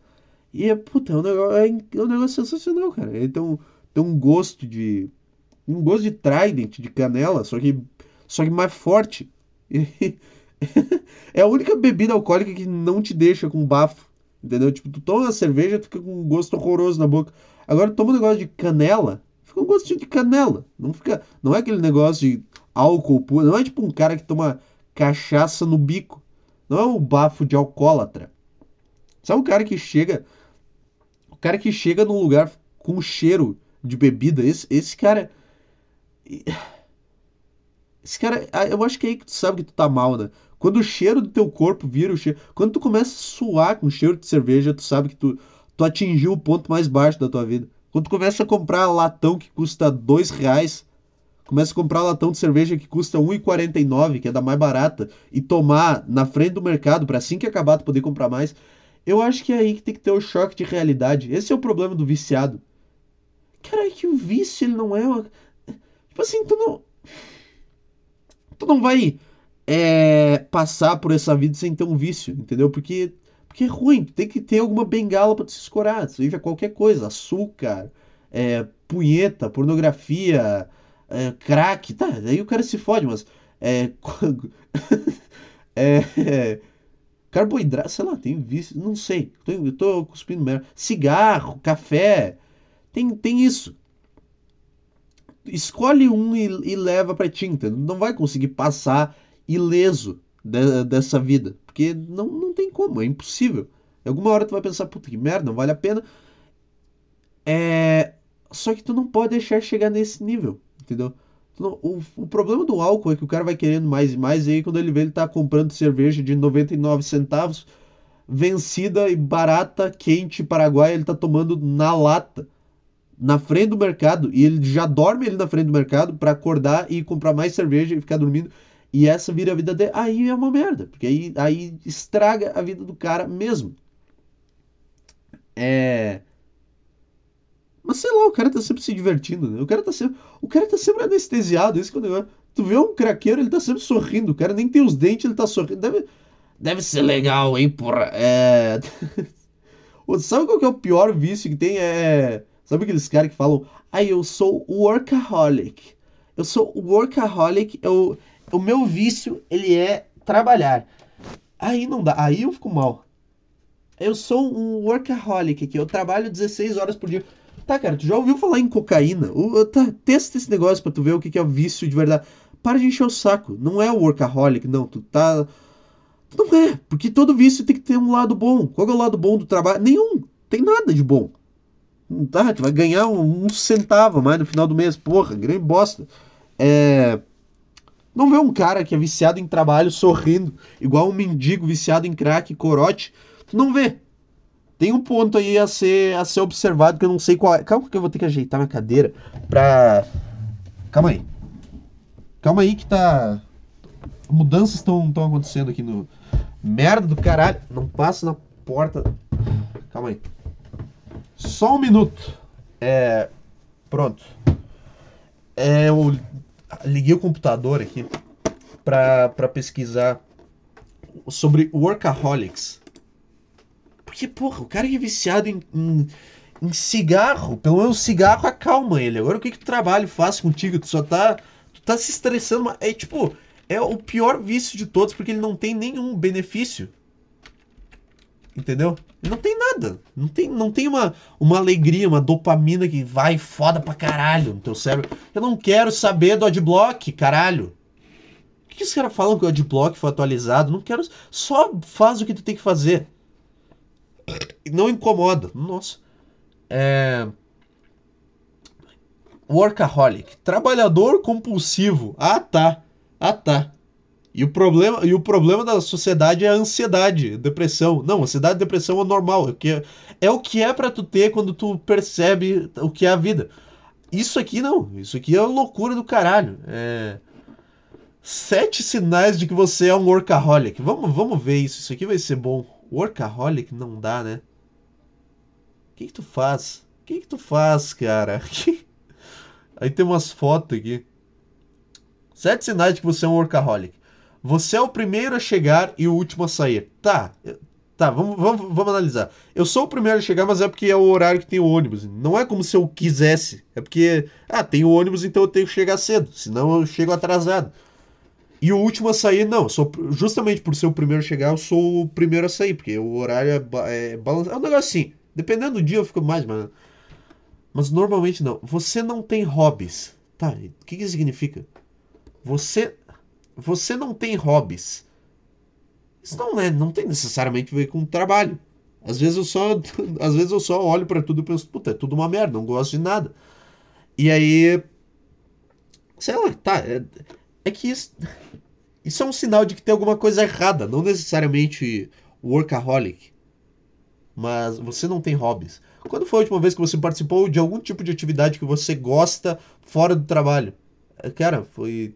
E é, puta, é um negócio, é, é um negócio sensacional, cara. Ele tem um, tem um gosto de. Um gosto de Trident, de canela, só que, só que mais forte. [LAUGHS] É a única bebida alcoólica que não te deixa com bafo. Entendeu? Tipo, tu toma uma cerveja, tu fica com um gosto horroroso na boca. Agora toma um negócio de canela, fica um gosto de canela. Não fica. Não é aquele negócio de álcool puro. Não é tipo um cara que toma cachaça no bico. Não é o bafo de alcoólatra. Sabe o cara que chega. O cara que chega num lugar com cheiro de bebida. Esse, esse cara. Esse cara. Ah, eu acho que é aí que tu sabe que tu tá mal, né? Quando o cheiro do teu corpo vira o cheiro. Quando tu começa a suar com cheiro de cerveja, tu sabe que tu, tu atingiu o ponto mais baixo da tua vida. Quando tu começa a comprar latão que custa dois reais Começa a comprar latão de cerveja que custa R$1,49, que é da mais barata, e tomar na frente do mercado para assim que acabar tu poder comprar mais. Eu acho que é aí que tem que ter o choque de realidade. Esse é o problema do viciado. Cara, é que o vício ele não é uma... Tipo assim, tu não... Tu não vai é, passar por essa vida sem ter um vício, entendeu? Porque, porque é ruim, tem que ter alguma bengala para se escorar, seja qualquer coisa, açúcar, é, punheta, pornografia, é, crack, tá, aí o cara se fode, mas é, [LAUGHS] é, carboidrato, sei lá, tem vício, não sei, eu tô cuspindo merda, cigarro, café, tem, tem isso. Escolhe um e, e leva pra tinta, não vai conseguir passar ileso de, dessa vida. Porque não, não tem como, é impossível. Alguma hora tu vai pensar, puta que merda, não vale a pena. É. Só que tu não pode deixar chegar nesse nível, entendeu? Não, o, o problema do álcool é que o cara vai querendo mais e mais, e aí quando ele vê, ele tá comprando cerveja de 99 centavos, vencida e barata, quente, Paraguai, ele tá tomando na lata, na frente do mercado, e ele já dorme ali na frente do mercado para acordar e comprar mais cerveja e ficar dormindo. E essa vira a vida dele. Aí é uma merda, porque aí, aí estraga a vida do cara mesmo. É. Mas sei lá, o cara tá sempre se divertindo, né? O cara tá sempre, o cara tá sempre anestesiado, esse que é o negócio. Tu vê um craqueiro, ele tá sempre sorrindo, o cara nem tem os dentes, ele tá sorrindo. Deve, deve ser legal, hein, porra. É. [LAUGHS] Sabe qual que é o pior vício que tem? É. Sabe aqueles caras que falam, ah, eu sou workaholic. Eu sou workaholic, eu, o meu vício, ele é trabalhar. Aí não dá, aí eu fico mal. Eu sou um workaholic aqui, eu trabalho 16 horas por dia. Tá, cara, tu já ouviu falar em cocaína? Tá, testa esse negócio pra tu ver o que é o vício de verdade. Para de encher o saco. Não é o workaholic, não. Tu tá. Não é, porque todo vício tem que ter um lado bom. Qual é o lado bom do trabalho? Nenhum. Tem nada de bom. Tá, tu vai ganhar um, um centavo mais no final do mês. Porra, grande bosta. É. Não vê um cara que é viciado em trabalho sorrindo, igual um mendigo viciado em crack e corote. Tu não vê. Tem um ponto aí a ser, a ser observado que eu não sei qual é. Calma que eu vou ter que ajeitar minha cadeira pra. Calma aí. Calma aí que tá. Mudanças estão acontecendo aqui no. Merda do caralho. Não passa na porta. Calma aí. Só um minuto. É. Pronto. É, o liguei o computador aqui para pesquisar sobre workaholics. Porque, porra, o cara que é viciado em, em, em cigarro, pelo menos cigarro acalma ele. Agora o que, que o trabalho faz contigo? Tu só tá. Tu tá se estressando. É tipo, é o pior vício de todos porque ele não tem nenhum benefício. Entendeu? Não tem nada. Não tem, não tem uma, uma alegria, uma dopamina que vai foda pra caralho no teu cérebro. Eu não quero saber do adblock, caralho. O que, que os caras falam que o adblock foi atualizado? Não quero. Só faz o que tu tem que fazer. Não incomoda. Nossa. É. Workaholic. Trabalhador compulsivo. Ah, tá. Ah, tá. E o problema, e o problema da sociedade é a ansiedade, depressão. Não, ansiedade e depressão é normal. É o que é, é o que é para tu ter quando tu percebe o que é a vida. Isso aqui não. Isso aqui é loucura do caralho. É... Sete sinais de que você é um workaholic. Vamos, vamos ver isso. Isso aqui vai ser bom. Workaholic não dá, né? O que, que tu faz? O que, que tu faz, cara? [LAUGHS] Aí tem umas fotos aqui. Sete sinais de que você é um workaholic. Você é o primeiro a chegar e o último a sair. Tá, tá, vamos, vamos, vamos analisar. Eu sou o primeiro a chegar, mas é porque é o horário que tem o ônibus. Não é como se eu quisesse. É porque, ah, tem o ônibus, então eu tenho que chegar cedo. Senão eu chego atrasado. E o último a sair, não. Sou, justamente por ser o primeiro a chegar, eu sou o primeiro a sair. Porque o horário é, é balançado. É um negócio assim. Dependendo do dia eu fico mais, mas. Mas normalmente não. Você não tem hobbies. Tá, o que, que significa? Você você não tem hobbies. Isso não, é, não tem necessariamente a ver com trabalho. Às vezes eu só, [LAUGHS] às vezes eu só olho para tudo e penso, puta, é tudo uma merda, não gosto de nada. E aí, sei lá, tá, é, é que isso, isso é um sinal de que tem alguma coisa errada, não necessariamente workaholic. Mas você não tem hobbies. Quando foi a última vez que você participou de algum tipo de atividade que você gosta fora do trabalho? Cara, foi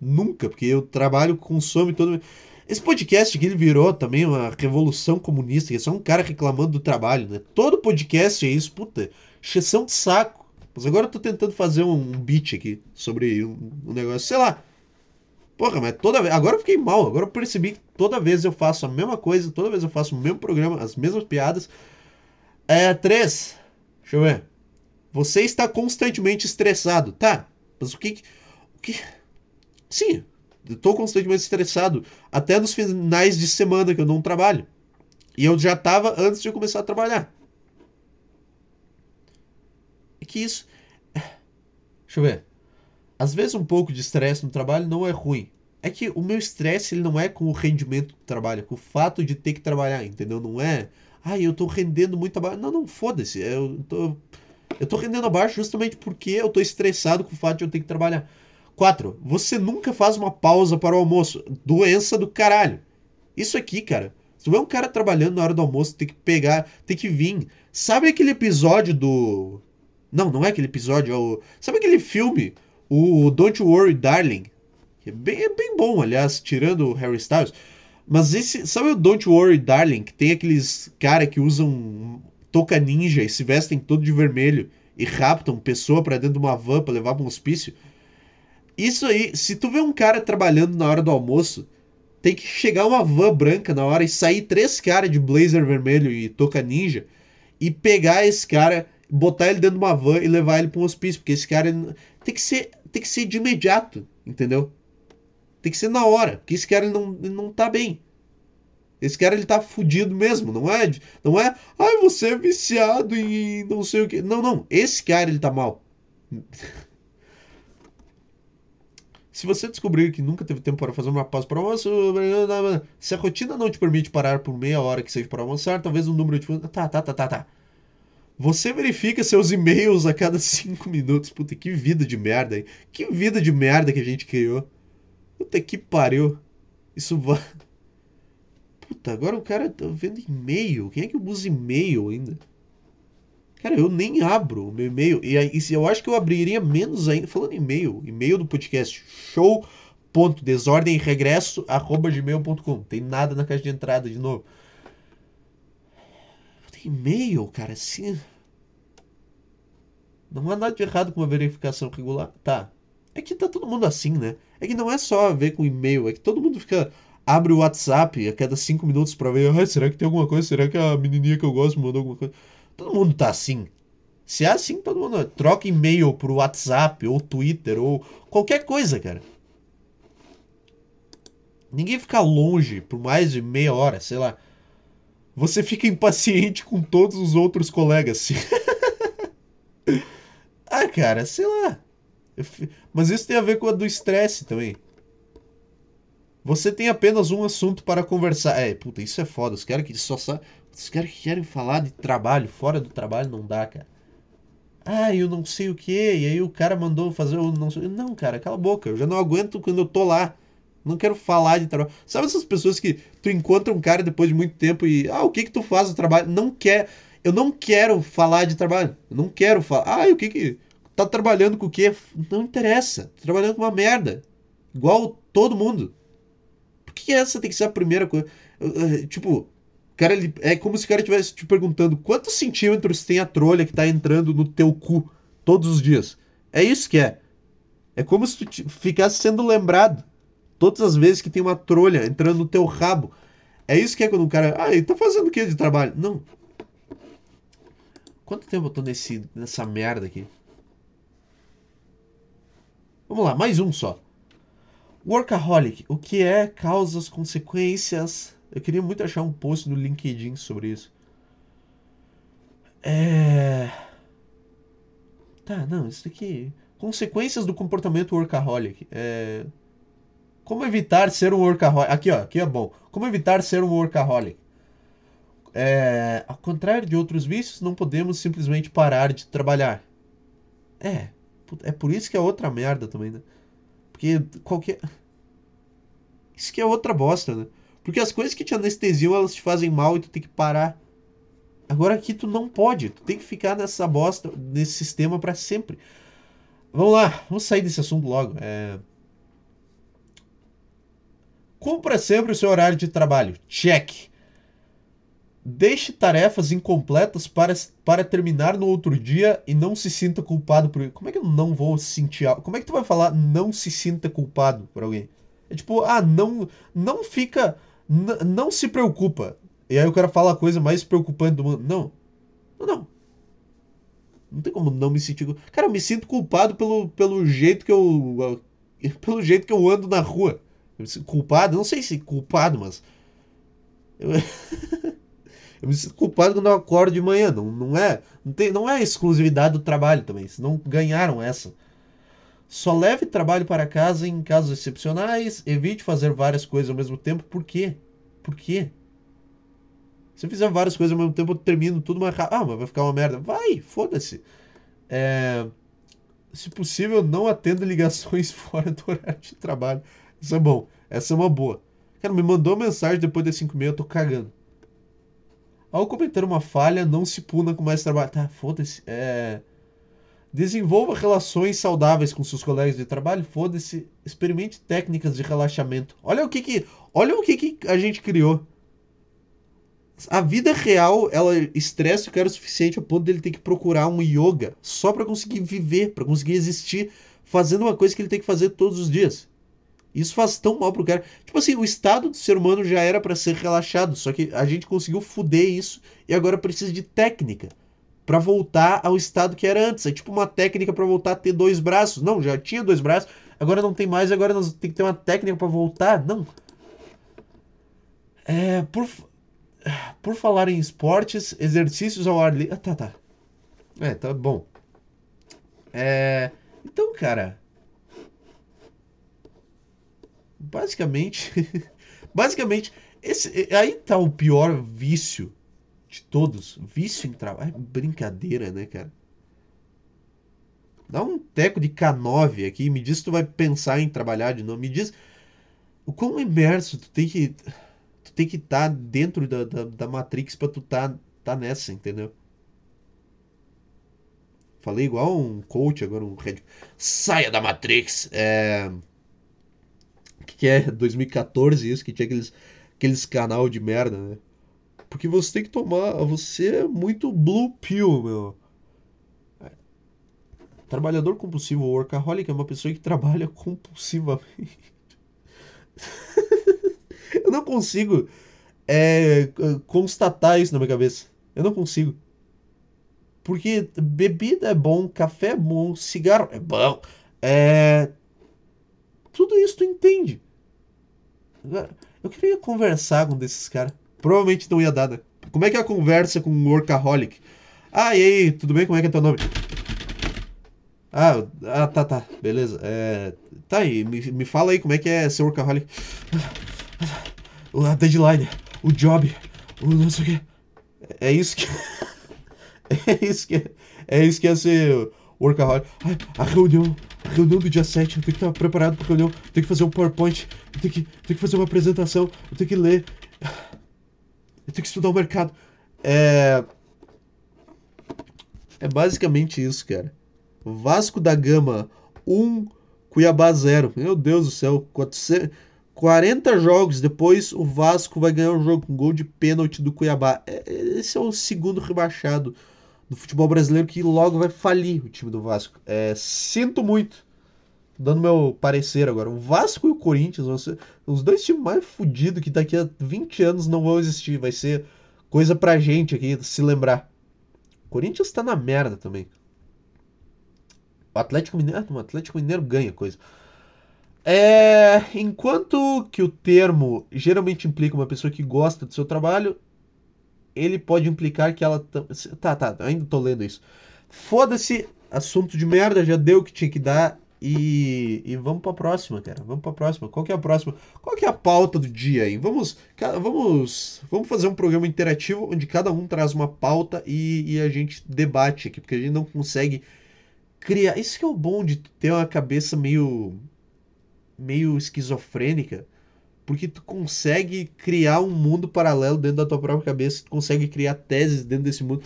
Nunca, porque eu trabalho, consome todo. Esse podcast que ele virou também uma revolução comunista, que é só um cara reclamando do trabalho, né? Todo podcast é isso, puta, exceção de saco. Mas agora eu tô tentando fazer um beat aqui sobre um negócio, sei lá. Porra, mas toda vez. Agora eu fiquei mal. Agora eu percebi que toda vez eu faço a mesma coisa, toda vez eu faço o mesmo programa, as mesmas piadas. É, três. Deixa eu ver. Você está constantemente estressado. Tá. Mas o que. O que. Sim. Eu tô constantemente estressado. Até nos finais de semana que eu não trabalho. E eu já tava antes de começar a trabalhar. É que isso. Deixa eu ver. Às vezes um pouco de estresse no trabalho não é ruim. É que o meu estresse ele não é com o rendimento do trabalho, é com o fato de ter que trabalhar, entendeu? Não é. Ai, eu tô rendendo muito abaixo. Não, não, foda-se. Eu tô. Eu tô rendendo abaixo justamente porque eu tô estressado com o fato de eu ter que trabalhar. 4. Você nunca faz uma pausa para o almoço. Doença do caralho. Isso aqui, cara. Se tu vê um cara trabalhando na hora do almoço, tem que pegar, tem que vir. Sabe aquele episódio do. Não, não é aquele episódio, é o. Sabe aquele filme? O Don't Worry Darling. É bem, é bem bom, aliás, tirando o Harry Styles. Mas esse. Sabe o Don't Worry Darling? Que tem aqueles cara que usam touca ninja e se vestem todo de vermelho e raptam pessoa para dentro de uma van pra levar pra um hospício. Isso aí, se tu vê um cara trabalhando na hora do almoço, tem que chegar uma van branca na hora e sair três caras de blazer vermelho e touca ninja e pegar esse cara, botar ele dentro de uma van e levar ele para um hospício, porque esse cara tem que ser, tem que ser de imediato, entendeu? Tem que ser na hora, porque esse cara ele não, ele não tá bem. Esse cara ele tá fudido mesmo, não é? Não é, ai, você é viciado em não sei o que. Não, não, esse cara ele tá mal. [LAUGHS] Se você descobrir que nunca teve tempo para fazer uma pausa para almoço, se a rotina não te permite parar por meia hora que seja para almoçar, talvez o número de. Tá, tá, tá, tá, tá. Você verifica seus e-mails a cada cinco minutos. Puta, que vida de merda, hein? Que vida de merda que a gente criou. Puta que pariu. Isso vai. Puta, agora o cara tá vendo e-mail. Quem é que usa e-mail ainda? Cara, eu nem abro o meu e-mail. E, aí, eu acho que eu abriria menos ainda. Falando em e-mail, e-mail do podcast show.desordemregresso.gmail.com. Tem nada na caixa de entrada de novo. E-mail, cara, assim. Não há nada de errado com uma verificação regular. Tá. É que tá todo mundo assim, né? É que não é só a ver com e-mail, é que todo mundo fica. Abre o WhatsApp a cada cinco minutos para ver. Ah, será que tem alguma coisa? Será que a menininha que eu gosto mandou alguma coisa? Todo mundo tá assim. Se é assim, todo mundo troca e-mail pro WhatsApp ou Twitter ou qualquer coisa, cara. Ninguém fica longe por mais de meia hora, sei lá. Você fica impaciente com todos os outros colegas. [LAUGHS] Ah, cara, sei lá. Mas isso tem a ver com a do estresse também. Você tem apenas um assunto para conversar. É, puta, isso é foda. Os caras que só sabem. Os caras que querem falar de trabalho, fora do trabalho, não dá, cara. Ah, eu não sei o que, e aí o cara mandou fazer o não sei. Não, cara, cala a boca, eu já não aguento quando eu tô lá. Não quero falar de trabalho. Sabe essas pessoas que tu encontra um cara depois de muito tempo e. Ah, o que que tu faz no trabalho? Não quer. Eu não quero falar de trabalho. Eu não quero falar. Ah, o que que. Tá trabalhando com o quê? Não interessa. Tô trabalhando com uma merda. Igual todo mundo. Por que essa tem que ser a primeira coisa? Tipo, cara, ele, é como se o cara estivesse te perguntando quantos centímetros tem a trolha que tá entrando no teu cu todos os dias. É isso que é. É como se tu ficasse sendo lembrado todas as vezes que tem uma trolha entrando no teu rabo. É isso que é quando o cara. Ah, ele tá fazendo o que de trabalho? Não. Quanto tempo eu tô nesse, nessa merda aqui? Vamos lá, mais um só. Workaholic. O que é causas, consequências eu queria muito achar um post no LinkedIn sobre isso. É. Tá, não, isso aqui. Consequências do comportamento workaholic. É... Como evitar ser um workaholic? Aqui, ó, aqui é bom. Como evitar ser um workaholic? É... Ao contrário de outros vícios, não podemos simplesmente parar de trabalhar. É. É por isso que é outra merda também, né? Porque qualquer. Isso que é outra bosta, né? Porque as coisas que te anestesiam, elas te fazem mal e tu tem que parar. Agora aqui tu não pode, tu tem que ficar nessa bosta, nesse sistema para sempre. Vamos lá, vamos sair desse assunto logo. É... Cumpra sempre o seu horário de trabalho. Check. Deixe tarefas incompletas para, para terminar no outro dia e não se sinta culpado por. Como é que eu não vou sentir. Como é que tu vai falar não se sinta culpado por alguém? É tipo, ah, não, não fica, não se preocupa. E aí o cara fala a coisa mais preocupante do mundo. Não, não, não. Não tem como não me sentir. Cara, eu me sinto culpado pelo, pelo jeito que eu. Pelo jeito que eu ando na rua. Culpado, não sei se culpado, mas. Eu, [LAUGHS] eu me sinto culpado quando eu acordo de manhã. Não, não, é, não, tem, não é exclusividade do trabalho também. Não ganharam essa. Só leve trabalho para casa em casos excepcionais. Evite fazer várias coisas ao mesmo tempo. Por quê? Por quê? Se eu fizer várias coisas ao mesmo tempo, eu termino tudo mais rápido. Ah, mas vai ficar uma merda. Vai, foda-se. É... Se possível, não atenda ligações [LAUGHS] fora do horário de trabalho. Isso é bom. Essa é uma boa. Cara, me mandou mensagem depois das 5 e meia, eu tô cagando. Ao cometer uma falha, não se puna com mais trabalho. Tá, foda-se. É... Desenvolva relações saudáveis com seus colegas de trabalho. Foda-se. Experimente técnicas de relaxamento. Olha o que que, olha o que que a gente criou. A vida real, ela estressa o cara o suficiente a ponto dele ter que procurar um yoga só para conseguir viver, para conseguir existir, fazendo uma coisa que ele tem que fazer todos os dias. Isso faz tão mal pro cara. Tipo assim, o estado do ser humano já era para ser relaxado, só que a gente conseguiu fuder isso e agora precisa de técnica para voltar ao estado que era antes. É tipo uma técnica para voltar a ter dois braços. Não, já tinha dois braços, agora não tem mais, agora nós tem que ter uma técnica para voltar. Não. É, por por falar em esportes, exercícios ao ar livre. Ah, tá, tá. É, tá bom. É. Então, cara. Basicamente. [LAUGHS] basicamente, esse, aí tá o pior vício de todos. Vício em trabalho. É brincadeira, né, cara? Dá um teco de K9 aqui. Me diz se tu vai pensar em trabalhar de novo. Me diz o quão imerso tu tem que tu tem que estar tá dentro da, da, da, Matrix pra tu tá, tá nessa, entendeu? Falei igual um coach agora, um red. Saia da Matrix! É. Que é? 2014 isso, que tinha aqueles, aqueles canal de merda, né? Porque você tem que tomar. Você é muito blue pill, meu. É. Trabalhador compulsivo, workaholic, é uma pessoa que trabalha [LAUGHS] compulsivamente. [LAUGHS] Eu não consigo é, constatar isso na minha cabeça. Eu não consigo. Porque bebida é bom, café é bom, cigarro é bom. É... Tudo isso tu entende. Eu queria conversar com um desses caras. Provavelmente não ia dar, né? Como é que é a conversa com um workaholic? Ah, e aí, tudo bem? Como é que é teu nome? Ah, ah tá, tá. Beleza. É... Tá aí, me, me fala aí como é que é ser workaholic a deadline, o job, o não sei o que. [LAUGHS] É isso que. é isso que. É isso que é ser workaholic. Ai, a reunião, a reunião do dia 7, eu tenho que estar preparado para a reunião, eu tenho que fazer um PowerPoint, eu tenho que, tenho que fazer uma apresentação, eu tenho que ler, eu tenho que estudar o mercado. É. É basicamente isso, cara. Vasco da Gama 1, Cuiabá 0. Meu Deus do céu, 400. 40 jogos depois, o Vasco vai ganhar o jogo com gol de pênalti do Cuiabá. É, esse é o segundo rebaixado do futebol brasileiro que logo vai falir o time do Vasco. É, sinto muito, dando meu parecer agora. O Vasco e o Corinthians vão ser os dois times mais fodidos que daqui a 20 anos não vão existir. Vai ser coisa pra gente aqui se lembrar. O Corinthians tá na merda também. O Atlético Mineiro, o Atlético Mineiro ganha coisa. É, enquanto que o termo geralmente implica uma pessoa que gosta do seu trabalho, ele pode implicar que ela. Tá, tá, ainda tô lendo isso. Foda-se, assunto de merda, já deu o que tinha que dar. E, e vamos pra próxima, cara. Vamos pra próxima. Qual que é a próxima? Qual que é a pauta do dia aí? Vamos, vamos, vamos fazer um programa interativo onde cada um traz uma pauta e, e a gente debate aqui, porque a gente não consegue criar. Isso que é o bom de ter uma cabeça meio meio esquizofrênica, porque tu consegue criar um mundo paralelo dentro da tua própria cabeça, tu consegue criar teses dentro desse mundo,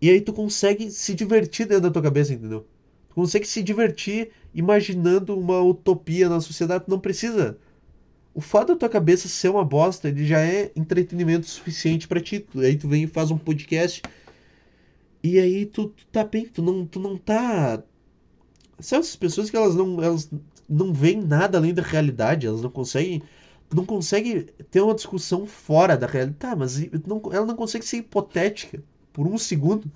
e aí tu consegue se divertir dentro da tua cabeça, entendeu? Tu consegue se divertir imaginando uma utopia na sociedade, tu não precisa. O fato da tua cabeça ser uma bosta, ele já é entretenimento suficiente para ti. Aí tu vem e faz um podcast e aí tu, tu tá bem, tu não, tu não tá São essas pessoas que elas não, elas não veem nada além da realidade, elas não conseguem não consegue ter uma discussão fora da realidade. Tá, mas não, ela não consegue ser hipotética por um segundo.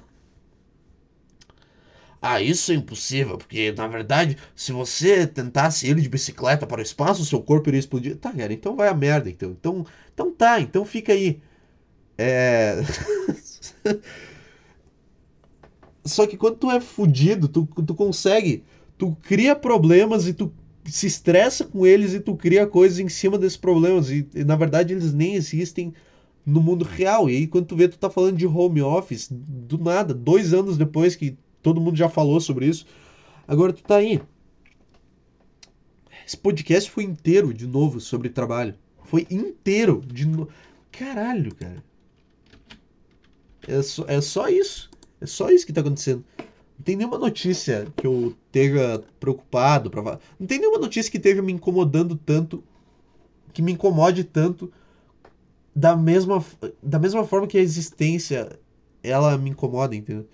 Ah, isso é impossível, porque na verdade, se você tentasse ir de bicicleta para o espaço, seu corpo iria explodir. Tá, cara, então vai a merda, então. Então, então tá, então fica aí. É. [LAUGHS] Só que quando tu é fudido, tu, tu consegue. Tu cria problemas e tu se estressa com eles e tu cria coisas em cima desses problemas. E, e, na verdade eles nem existem no mundo real. E aí quando tu vê, tu tá falando de home office, do nada, dois anos depois que todo mundo já falou sobre isso. Agora tu tá aí. Esse podcast foi inteiro de novo sobre trabalho. Foi inteiro de novo. Caralho, cara. É só, é só isso. É só isso que tá acontecendo. Tem nenhuma notícia que eu esteja preocupado. Pra... Não tem nenhuma notícia que esteja me incomodando tanto. Que me incomode tanto. Da mesma, da mesma forma que a existência ela me incomoda, entendeu?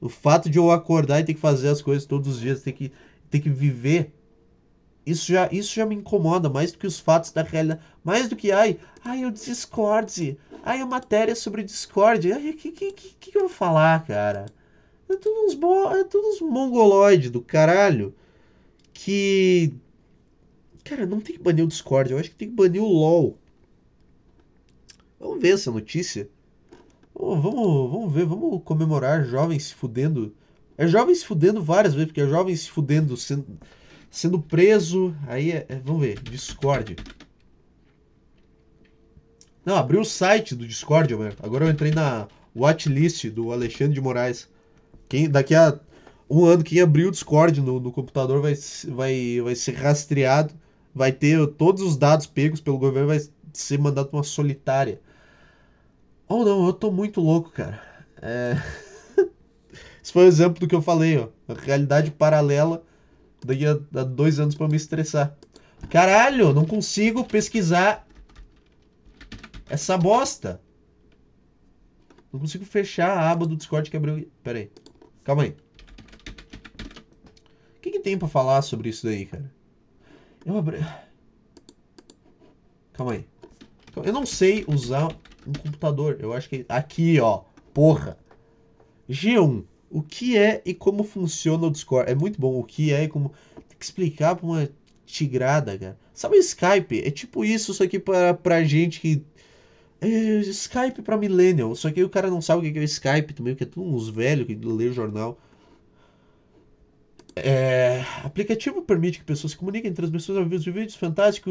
O fato de eu acordar e ter que fazer as coisas todos os dias, ter que, ter que viver. Isso já, isso já me incomoda mais do que os fatos da realidade. Mais do que, ai, ai, o Discord. Ai, a matéria sobre Discord. Ai, o que, que, que, que eu vou falar, cara? É tudo uns, bo... é uns mongoloides do caralho. Que. Cara, não tem que banir o Discord. Eu acho que tem que banir o LOL. Vamos ver essa notícia. Oh, vamos, vamos ver, vamos comemorar jovens se fudendo. É jovens se fudendo várias vezes, porque é jovens se fudendo, sendo, sendo preso. Aí é, é, Vamos ver, Discord. Não, abri o site do Discord, agora eu entrei na watchlist do Alexandre de Moraes. Quem, daqui a um ano, quem abrir o Discord no, no computador vai, vai, vai ser rastreado, vai ter todos os dados pegos pelo governo, vai ser mandado uma solitária. Ou oh, não, eu tô muito louco, cara. É... [LAUGHS] Esse foi o exemplo do que eu falei, ó. A realidade paralela daqui a, a dois anos para me estressar. Caralho, não consigo pesquisar essa bosta. Não consigo fechar a aba do Discord que abriu. Pera aí. Calma aí. O que, que tem para falar sobre isso daí, cara? Eu abri. Calma aí. Eu não sei usar um computador. Eu acho que. Aqui, ó. Porra. G1. O que é e como funciona o Discord? É muito bom. O que é e como. Tem que explicar pra uma tigrada, cara. Sabe o Skype? É tipo isso, só que pra, pra gente que. É Skype pra millennial. Só que o cara não sabe o que é o Skype também, porque é tudo uns velhos que lê jornal. É, aplicativo permite que pessoas se comuniquem entre as pessoas ao vivo de vídeos. Fantástico.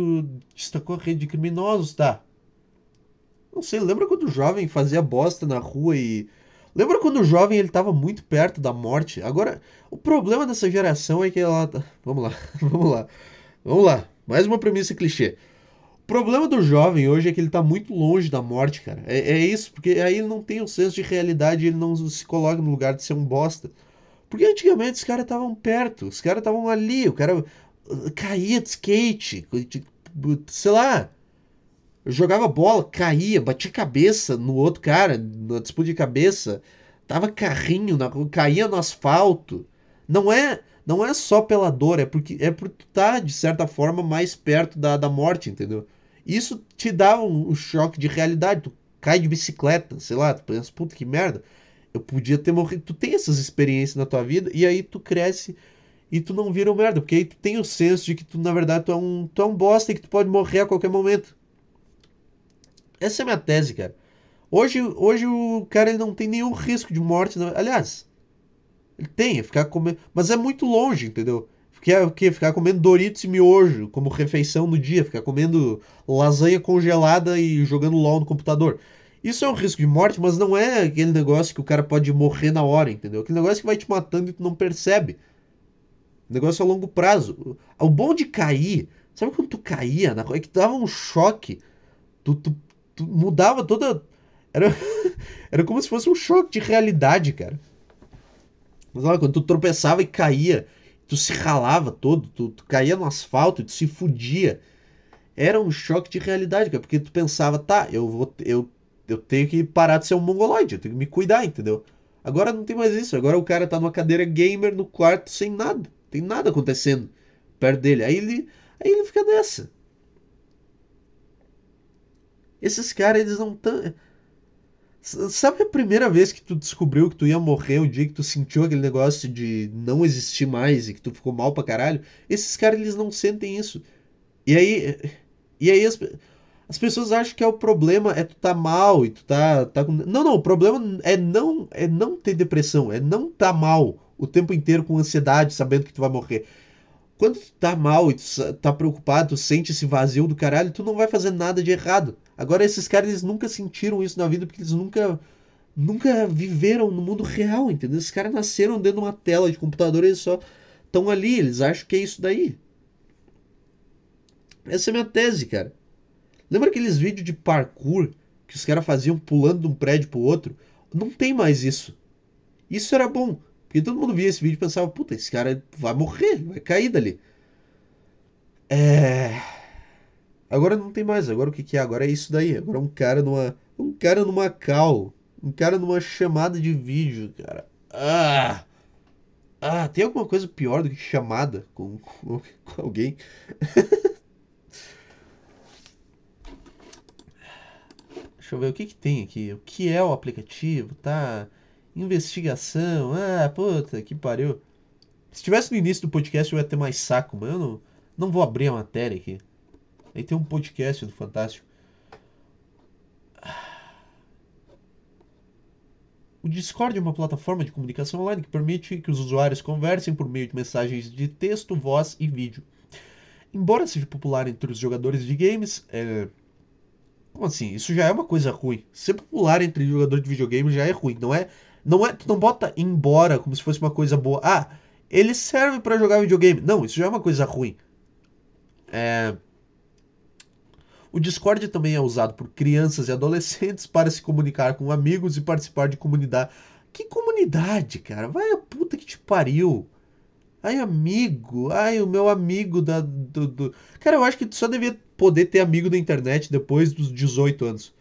Destacou a rede de criminosos. Tá. Não sei, lembra quando o jovem fazia bosta na rua e. Lembra quando o jovem ele tava muito perto da morte? Agora, o problema dessa geração é que ela. Tá, vamos lá, [LAUGHS] vamos lá. Vamos lá. Mais uma premissa clichê. Problema do jovem hoje é que ele tá muito longe da morte, cara. É, é isso, porque aí ele não tem o senso de realidade, ele não se coloca no lugar de ser um bosta. Porque antigamente os caras estavam perto, os caras estavam ali, o cara uh, caía de skate, sei lá, jogava bola, caía, batia cabeça no outro cara, na disputa de cabeça. Tava carrinho, na, caía no asfalto. Não é não é só pela dor, é porque é por tu tá, de certa forma, mais perto da, da morte, entendeu? Isso te dá um, um choque de realidade. Tu cai de bicicleta, sei lá, tu pensa, puta que merda. Eu podia ter morrido. Tu tem essas experiências na tua vida e aí tu cresce e tu não vira um merda, porque aí tu tem o senso de que tu, na verdade, tu é um, tu é um bosta e que tu pode morrer a qualquer momento. Essa é a minha tese, cara. Hoje, hoje o cara ele não tem nenhum risco de morte. Não. Aliás, ele tem, é ficar comendo. Mas é muito longe, entendeu? Porque o quê? Ficar comendo Doritos e miojo como refeição no dia, ficar comendo lasanha congelada e jogando LOL no computador. Isso é um risco de morte, mas não é aquele negócio que o cara pode morrer na hora, entendeu? Aquele negócio que vai te matando e tu não percebe. negócio a longo prazo. O bom de cair, sabe quando tu caía na é que dava um choque. Tu, tu, tu mudava toda. Era, [LAUGHS] era como se fosse um choque de realidade, cara. Mas olha, quando tu tropeçava e caía, tu se ralava todo, tu, tu caía no asfalto tu se fudia. Era um choque de realidade, cara, porque tu pensava, tá, eu vou eu, eu tenho que parar de ser um mongoloide, eu tenho que me cuidar, entendeu? Agora não tem mais isso, agora o cara tá numa cadeira gamer no quarto sem nada, Tem nada acontecendo perto dele. Aí ele, aí ele fica nessa. Esses caras, eles não tão. Sabe a primeira vez que tu descobriu que tu ia morrer, o dia que tu sentiu aquele negócio de não existir mais e que tu ficou mal pra caralho? Esses caras, eles não sentem isso. E aí. E aí as, as pessoas acham que é o problema é tu tá mal e tu tá, tá com... Não, não, o problema é não é não ter depressão, é não tá mal o tempo inteiro com ansiedade, sabendo que tu vai morrer. Quando tu tá mal e tu tá preocupado, tu sente esse vazio do caralho, tu não vai fazer nada de errado. Agora esses caras eles nunca sentiram isso na vida porque eles nunca nunca viveram no mundo real, entendeu? Esses caras nasceram dentro de uma tela de computador e eles só estão ali, eles acham que é isso daí. Essa é a minha tese, cara. Lembra aqueles vídeos de parkour que os caras faziam pulando de um prédio pro outro? Não tem mais isso. Isso era bom. Porque todo mundo via esse vídeo e pensava, puta, esse cara vai morrer, vai cair dali. É. Agora não tem mais. Agora o que, que é? Agora é isso daí. Agora um cara numa. Um cara numa cal. Um cara numa chamada de vídeo, cara. Ah! Ah, tem alguma coisa pior do que chamada com, com, com alguém? [LAUGHS] Deixa eu ver o que, que tem aqui. O que é o aplicativo? Tá. Investigação. Ah, puta, que pariu. Se tivesse no início do podcast eu ia ter mais saco, mas eu não, não vou abrir a matéria aqui. Aí tem um podcast do Fantástico. O Discord é uma plataforma de comunicação online que permite que os usuários conversem por meio de mensagens de texto, voz e vídeo. Embora seja popular entre os jogadores de games, é, como assim? Isso já é uma coisa ruim. Ser popular entre jogadores de videogame já é ruim. Não é. Não é. Tu não bota embora como se fosse uma coisa boa. Ah, ele serve para jogar videogame. Não, isso já é uma coisa ruim. É. O Discord também é usado por crianças e adolescentes para se comunicar com amigos e participar de comunidade. Que comunidade, cara? Vai a puta que te pariu. Ai, amigo. Ai, o meu amigo da. Do, do... Cara, eu acho que tu só devia poder ter amigo na internet depois dos 18 anos.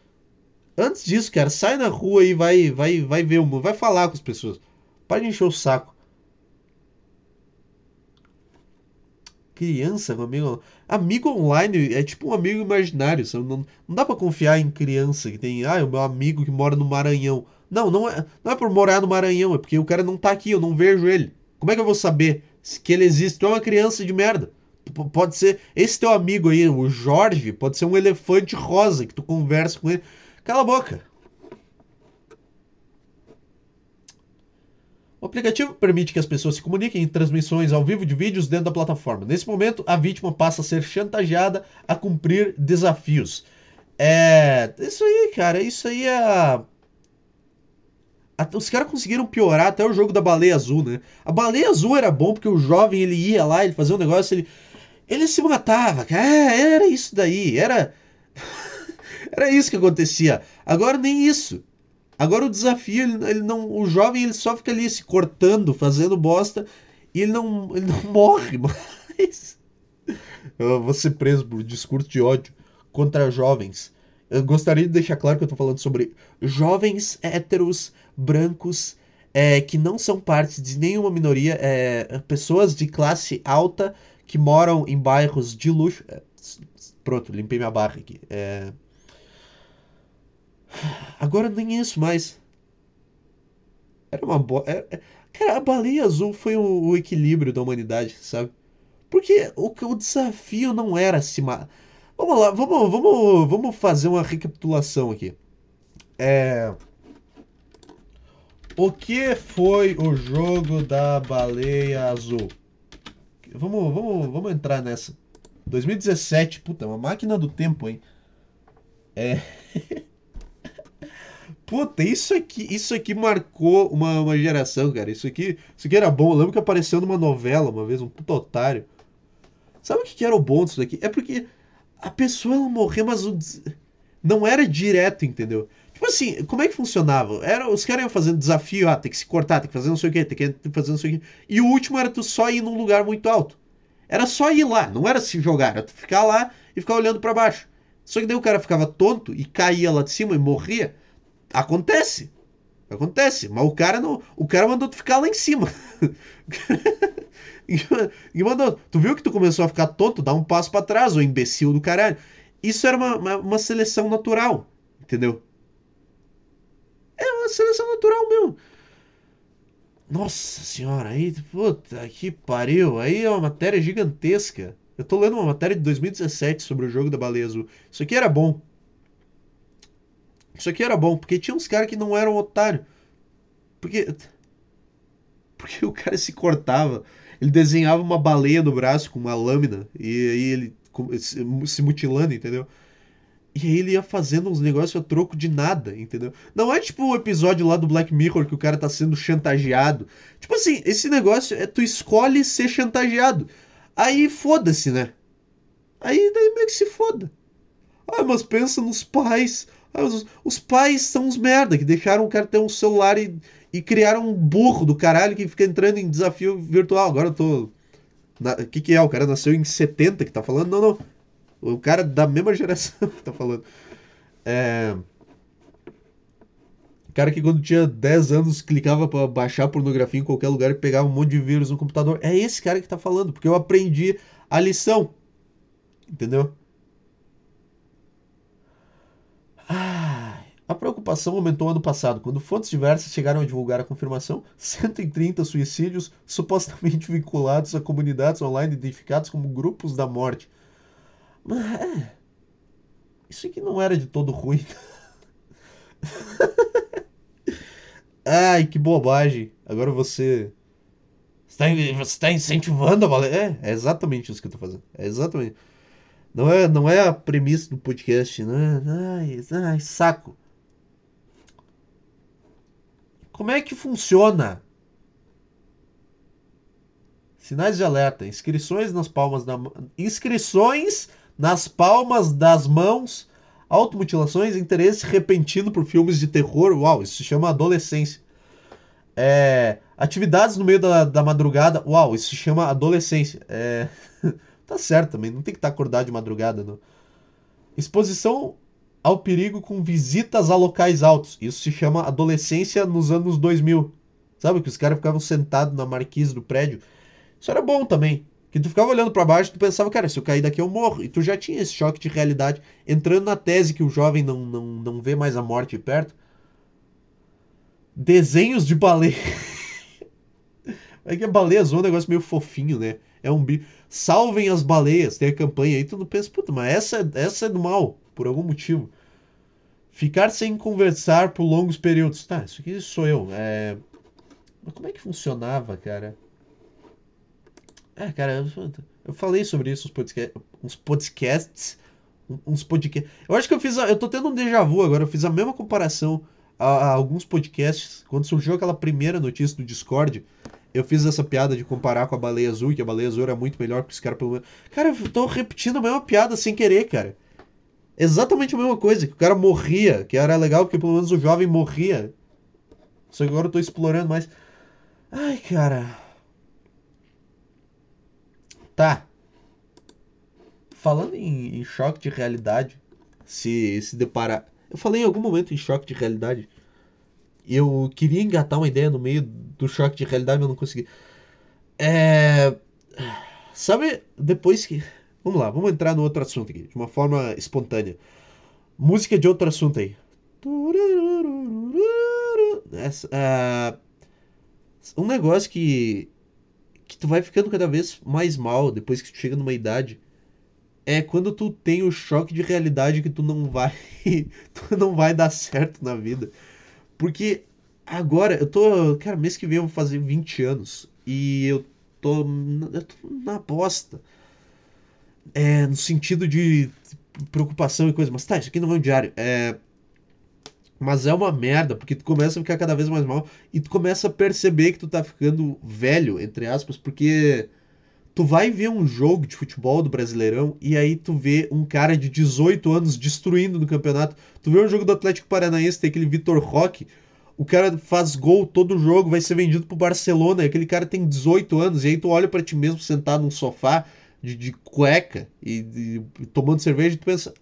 Antes disso, cara, sai na rua e vai, vai, vai ver o mundo, vai falar com as pessoas. Para de encher o saco. Criança com amigo. Amigo online é tipo um amigo imaginário. Não, não dá para confiar em criança que tem. Ah, é o meu amigo que mora no Maranhão. Não, não é, não é por morar no Maranhão, é porque o cara não tá aqui, eu não vejo ele. Como é que eu vou saber que ele existe? Tu é uma criança de merda. Pode ser esse teu amigo aí, o Jorge, pode ser um elefante rosa que tu conversa com ele. Cala a boca. O aplicativo permite que as pessoas se comuniquem em transmissões ao vivo de vídeos dentro da plataforma. Nesse momento, a vítima passa a ser chantageada a cumprir desafios. É. Isso aí, cara. Isso aí é. Os caras conseguiram piorar até o jogo da baleia azul, né? A baleia azul era bom porque o jovem ele ia lá, ele fazia um negócio, ele ele se matava, cara. É, era isso daí, era. Era isso que acontecia. Agora nem isso. Agora o desafio, ele, ele, não. O jovem ele só fica ali se cortando, fazendo bosta, e ele não, ele não [LAUGHS] morre mais. Eu vou ser preso por discurso de ódio contra jovens. Eu gostaria de deixar claro que eu tô falando sobre jovens héteros, brancos, é, que não são parte de nenhuma minoria, é, pessoas de classe alta que moram em bairros de luxo. É, pronto, limpei minha barra aqui. É... Agora nem isso mais. Era uma boa. É, é... Cara, a baleia azul foi o, o, equilíbrio da humanidade, sabe? Porque o, o desafio não era se matar. Vamos lá, vamos, vamos, vamos fazer uma recapitulação aqui. É. O que foi o jogo da baleia azul? Vamos, vamos, vamos entrar nessa. 2017, puta, uma máquina do tempo, hein? É. [LAUGHS] Puta, isso aqui, isso aqui marcou uma, uma geração, cara. Isso aqui, isso aqui era bom. Eu lembro que apareceu numa novela uma vez, um puto otário. Sabe o que, que era o bom disso daqui? É porque a pessoa ela morreu, mas o... não era direto, entendeu? Tipo assim, como é que funcionava? Era, os caras iam fazendo desafio, ah, tem que se cortar, tem que fazer não sei o que, tem que fazer não sei o que. E o último era tu só ir num lugar muito alto. Era só ir lá, não era se jogar, era tu ficar lá e ficar olhando para baixo. Só que daí o cara ficava tonto e caía lá de cima e morria. Acontece. Acontece, mas o cara não, o cara mandou tu ficar lá em cima. [LAUGHS] E mandou, tu viu que tu começou a ficar tonto? Dá um passo para trás, ô imbecil do caralho. Isso era uma, uma, uma seleção natural, entendeu? É uma seleção natural mesmo. Nossa senhora, aí, puta que pariu. Aí é uma matéria gigantesca. Eu tô lendo uma matéria de 2017 sobre o jogo da baleia azul. Isso aqui era bom. Isso aqui era bom, porque tinha uns caras que não eram otário. Porque. Porque o cara se cortava. Ele desenhava uma baleia no braço com uma lâmina. E aí ele se mutilando, entendeu? E aí ele ia fazendo uns negócios a troco de nada, entendeu? Não é tipo o episódio lá do Black Mirror que o cara tá sendo chantageado. Tipo assim, esse negócio é tu escolhe ser chantageado. Aí foda-se, né? Aí daí meio que se foda. Ah, mas pensa nos pais. Ah, os, os, pais são uns merda que deixaram o cara ter um celular e, e criaram um burro do caralho que fica entrando em desafio virtual. Agora eu tô. O que, que é? O cara nasceu em 70 que tá falando? Não, não. O cara da mesma geração [LAUGHS] que tá falando. É. O cara que quando tinha 10 anos clicava para baixar pornografia em qualquer lugar e pegava um monte de vírus no computador. É esse cara que tá falando, porque eu aprendi a lição. Entendeu? A preocupação aumentou ano passado, quando fontes diversas chegaram a divulgar a confirmação 130 suicídios supostamente [LAUGHS] vinculados a comunidades online identificados como grupos da morte. Mas é. Isso aqui não era de todo ruim. [LAUGHS] Ai, que bobagem. Agora você. Você está, tá incentivando a baleia. É, é exatamente isso que eu tô fazendo. É exatamente. Não é, não é a premissa do podcast, né? Ai, ai, saco. Como é que funciona? Sinais de alerta, inscrições nas palmas da inscrições nas palmas das mãos, automutilações, interesse repentino por filmes de terror. Uau, isso se chama adolescência. É, atividades no meio da, da madrugada. Uau, isso se chama adolescência. É, [LAUGHS] tá certo também, não tem que estar tá acordado de madrugada. Não. Exposição ao perigo com visitas a locais altos. Isso se chama adolescência nos anos 2000. Sabe que os caras ficavam sentados na marquise do prédio. Isso era bom também. Que tu ficava olhando para baixo tu pensava, cara, se eu cair daqui eu morro. E tu já tinha esse choque de realidade, entrando na tese que o jovem não, não, não vê mais a morte perto. Desenhos de baleia. [LAUGHS] é que a baleia é um negócio meio fofinho, né? É um bicho. Salvem as baleias, tem a campanha aí, tu não pensa, puta, mas essa, essa é do mal, por algum motivo. Ficar sem conversar por longos períodos. Tá, isso aqui sou eu. É... Mas como é que funcionava, cara? É, cara, eu falei sobre isso uns, podcasts, uns podcasts. Uns podcasts. Eu acho que eu fiz. A, eu tô tendo um déjà vu agora. Eu fiz a mesma comparação a, a, alguns podcasts. Quando surgiu aquela primeira notícia do Discord, eu fiz essa piada de comparar com a baleia azul, que a baleia azul era muito melhor que os caras pelo. Cara, eu tô repetindo a mesma piada sem querer, cara. Exatamente a mesma coisa, que o cara morria, que era legal porque pelo menos o jovem morria. Só que agora eu tô explorando mais. Ai, cara. Tá. Falando em, em choque de realidade, se se deparar. Eu falei em algum momento em choque de realidade. Eu queria engatar uma ideia no meio do choque de realidade, mas não consegui. É. Sabe, depois que. Vamos lá, vamos entrar no outro assunto aqui, de uma forma espontânea. Música de outro assunto aí. Essa, uh, um negócio que que tu vai ficando cada vez mais mal depois que tu chega numa idade é quando tu tem o choque de realidade que tu não vai [LAUGHS] tu não vai dar certo na vida. Porque agora eu tô, cara, mês que vem eu vou fazer 20 anos e eu tô, eu tô na bosta. É, no sentido de preocupação e coisa, mas tá, isso aqui não é um diário. É, mas é uma merda, porque tu começa a ficar cada vez mais mal e tu começa a perceber que tu tá ficando velho, entre aspas, porque tu vai ver um jogo de futebol do Brasileirão e aí tu vê um cara de 18 anos destruindo no campeonato. Tu vê um jogo do Atlético Paranaense, tem aquele Vitor Roque, o cara faz gol todo jogo, vai ser vendido pro Barcelona, e aquele cara tem 18 anos, e aí tu olha para ti mesmo sentado num sofá de, de cueca e, e tomando cerveja tu pensa: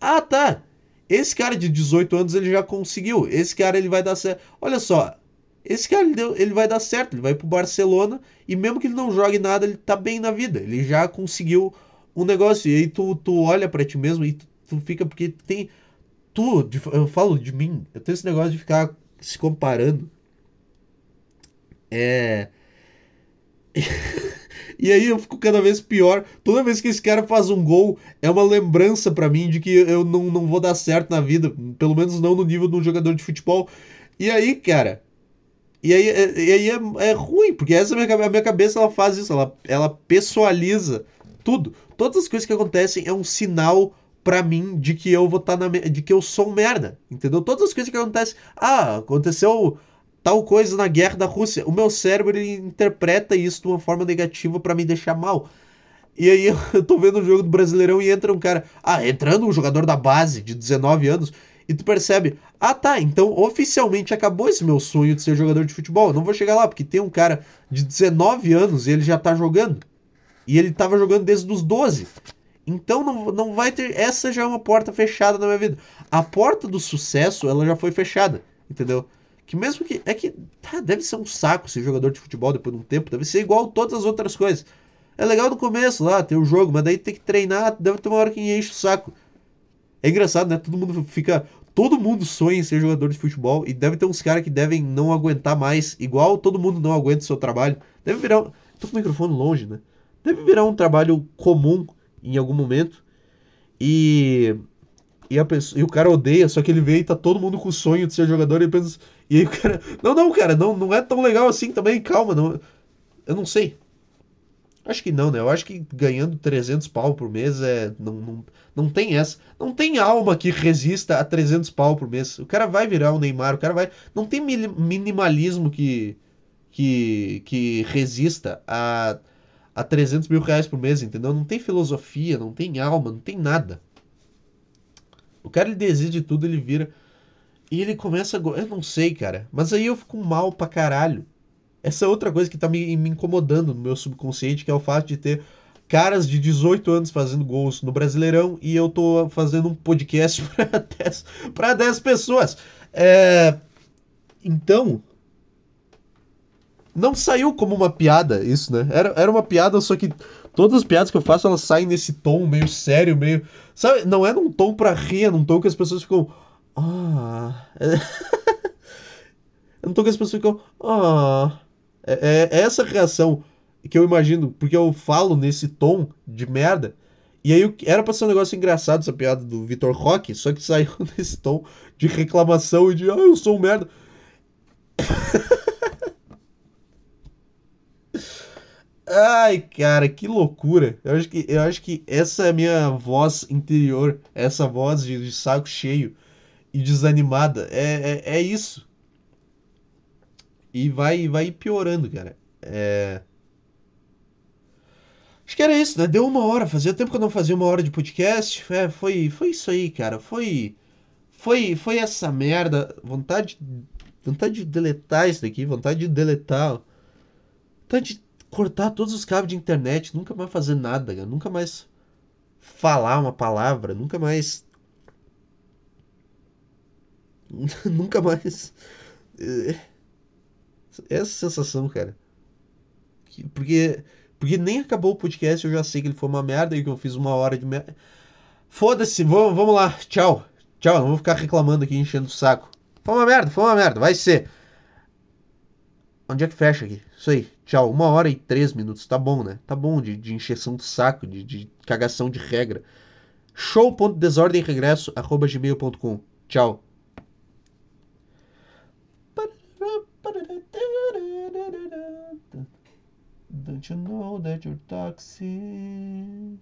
"Ah, tá, esse cara de 18 anos ele já conseguiu. Esse cara ele vai dar certo. Olha só, esse cara ele vai dar certo, ele vai pro Barcelona e mesmo que ele não jogue nada, ele tá bem na vida. Ele já conseguiu um negócio. E aí tu, tu olha para ti mesmo e tu, tu fica, porque tem. Tu, eu falo de mim, eu tenho esse negócio de ficar se comparando. É. [LAUGHS] e aí eu fico cada vez pior. Toda vez que esse cara faz um gol, é uma lembrança para mim de que eu não, não vou dar certo na vida. Pelo menos não no nível de um jogador de futebol. E aí, cara, e aí, é, e aí é, é, ruim, porque essa é minha, a minha cabeça ela faz isso, ela, ela pessoaliza tudo. Todas as coisas que acontecem é um sinal para mim de que eu vou estar tá na de que eu sou um merda, entendeu? Todas as coisas que acontecem, ah, aconteceu tal coisa na guerra da Rússia. O meu cérebro interpreta isso de uma forma negativa para me deixar mal. E aí [LAUGHS] eu tô vendo o jogo do Brasileirão e entra um cara, ah, entrando um jogador da base de 19 anos, e tu percebe, ah tá, então oficialmente acabou esse meu sonho de ser jogador de futebol. Eu não vou chegar lá, porque tem um cara de 19 anos e ele já tá jogando. E ele tava jogando desde os 12. Então não, não vai ter. Essa já é uma porta fechada na minha vida. A porta do sucesso, ela já foi fechada. Entendeu? Que mesmo que. É que. Tá, deve ser um saco ser jogador de futebol depois de um tempo. Deve ser igual todas as outras coisas. É legal no começo lá, ter o jogo, mas daí tem que treinar. Deve ter uma hora que enche o saco. É engraçado, né? Todo mundo fica. Todo mundo sonha em ser jogador de futebol e deve ter uns caras que devem não aguentar mais, igual todo mundo não aguenta o seu trabalho. Deve virar. Tô com o microfone longe, né? Deve virar um trabalho comum em algum momento. E. E, a pessoa, e o cara odeia, só que ele vê e tá todo mundo com o sonho de ser jogador e pensa. E aí o cara. Não, não, cara, não, não é tão legal assim também, calma. Não, eu não sei. Acho que não, né? Eu acho que ganhando 300 pau por mês é. Não, não, não tem essa. Não tem alma que resista a 300 pau por mês. O cara vai virar o Neymar, o cara vai. Não tem minimalismo que. que, que resista a, a 300 mil reais por mês, entendeu? Não tem filosofia, não tem alma, não tem nada. O cara ele decide tudo, ele vira. E ele começa. Eu não sei, cara. Mas aí eu fico mal pra caralho. Essa é outra coisa que tá me, me incomodando no meu subconsciente, que é o fato de ter caras de 18 anos fazendo gols no Brasileirão e eu tô fazendo um podcast para [LAUGHS] 10, pra 10 pessoas. É... Então, não saiu como uma piada isso, né? Era, era uma piada, só que todas as piadas que eu faço, elas saem nesse tom meio sério, meio... Sabe, não é num tom pra rir, é num tom que as pessoas ficam... [LAUGHS] Ah... É... é num tom que as pessoas ficam... Ah... É, é essa reação que eu imagino, porque eu falo nesse tom de merda. E aí era pra ser um negócio engraçado essa piada do Vitor Roque, só que saiu [LAUGHS] nesse tom de reclamação e de ah, eu sou um merda. [LAUGHS] Ai, cara, que loucura. Eu acho que, eu acho que essa é a minha voz interior, essa voz de, de saco cheio e desanimada. É, é, é isso. E vai, vai piorando, cara. É... Acho que era isso, né? Deu uma hora. Fazia tempo que eu não fazia uma hora de podcast. É, foi, foi isso aí, cara. Foi, foi, foi essa merda. Vontade, vontade de deletar isso daqui. Vontade de deletar. Vontade de cortar todos os cabos de internet. Nunca mais fazer nada, cara. Nunca mais falar uma palavra. Nunca mais. [LAUGHS] nunca mais. É, essa sensação, cara. Porque, porque nem acabou o podcast, eu já sei que ele foi uma merda e que eu fiz uma hora de merda. Foda-se, vamos, vamos lá, tchau. Tchau, não vou ficar reclamando aqui, enchendo o saco. Foi uma merda, foi uma merda, vai ser. Onde é que fecha aqui? Isso aí, tchau. Uma hora e três minutos, tá bom, né? Tá bom de, de encheção de saco, de, de cagação de regra. show.desordemregresso.gmail.com Tchau. Don't you know that you're toxic?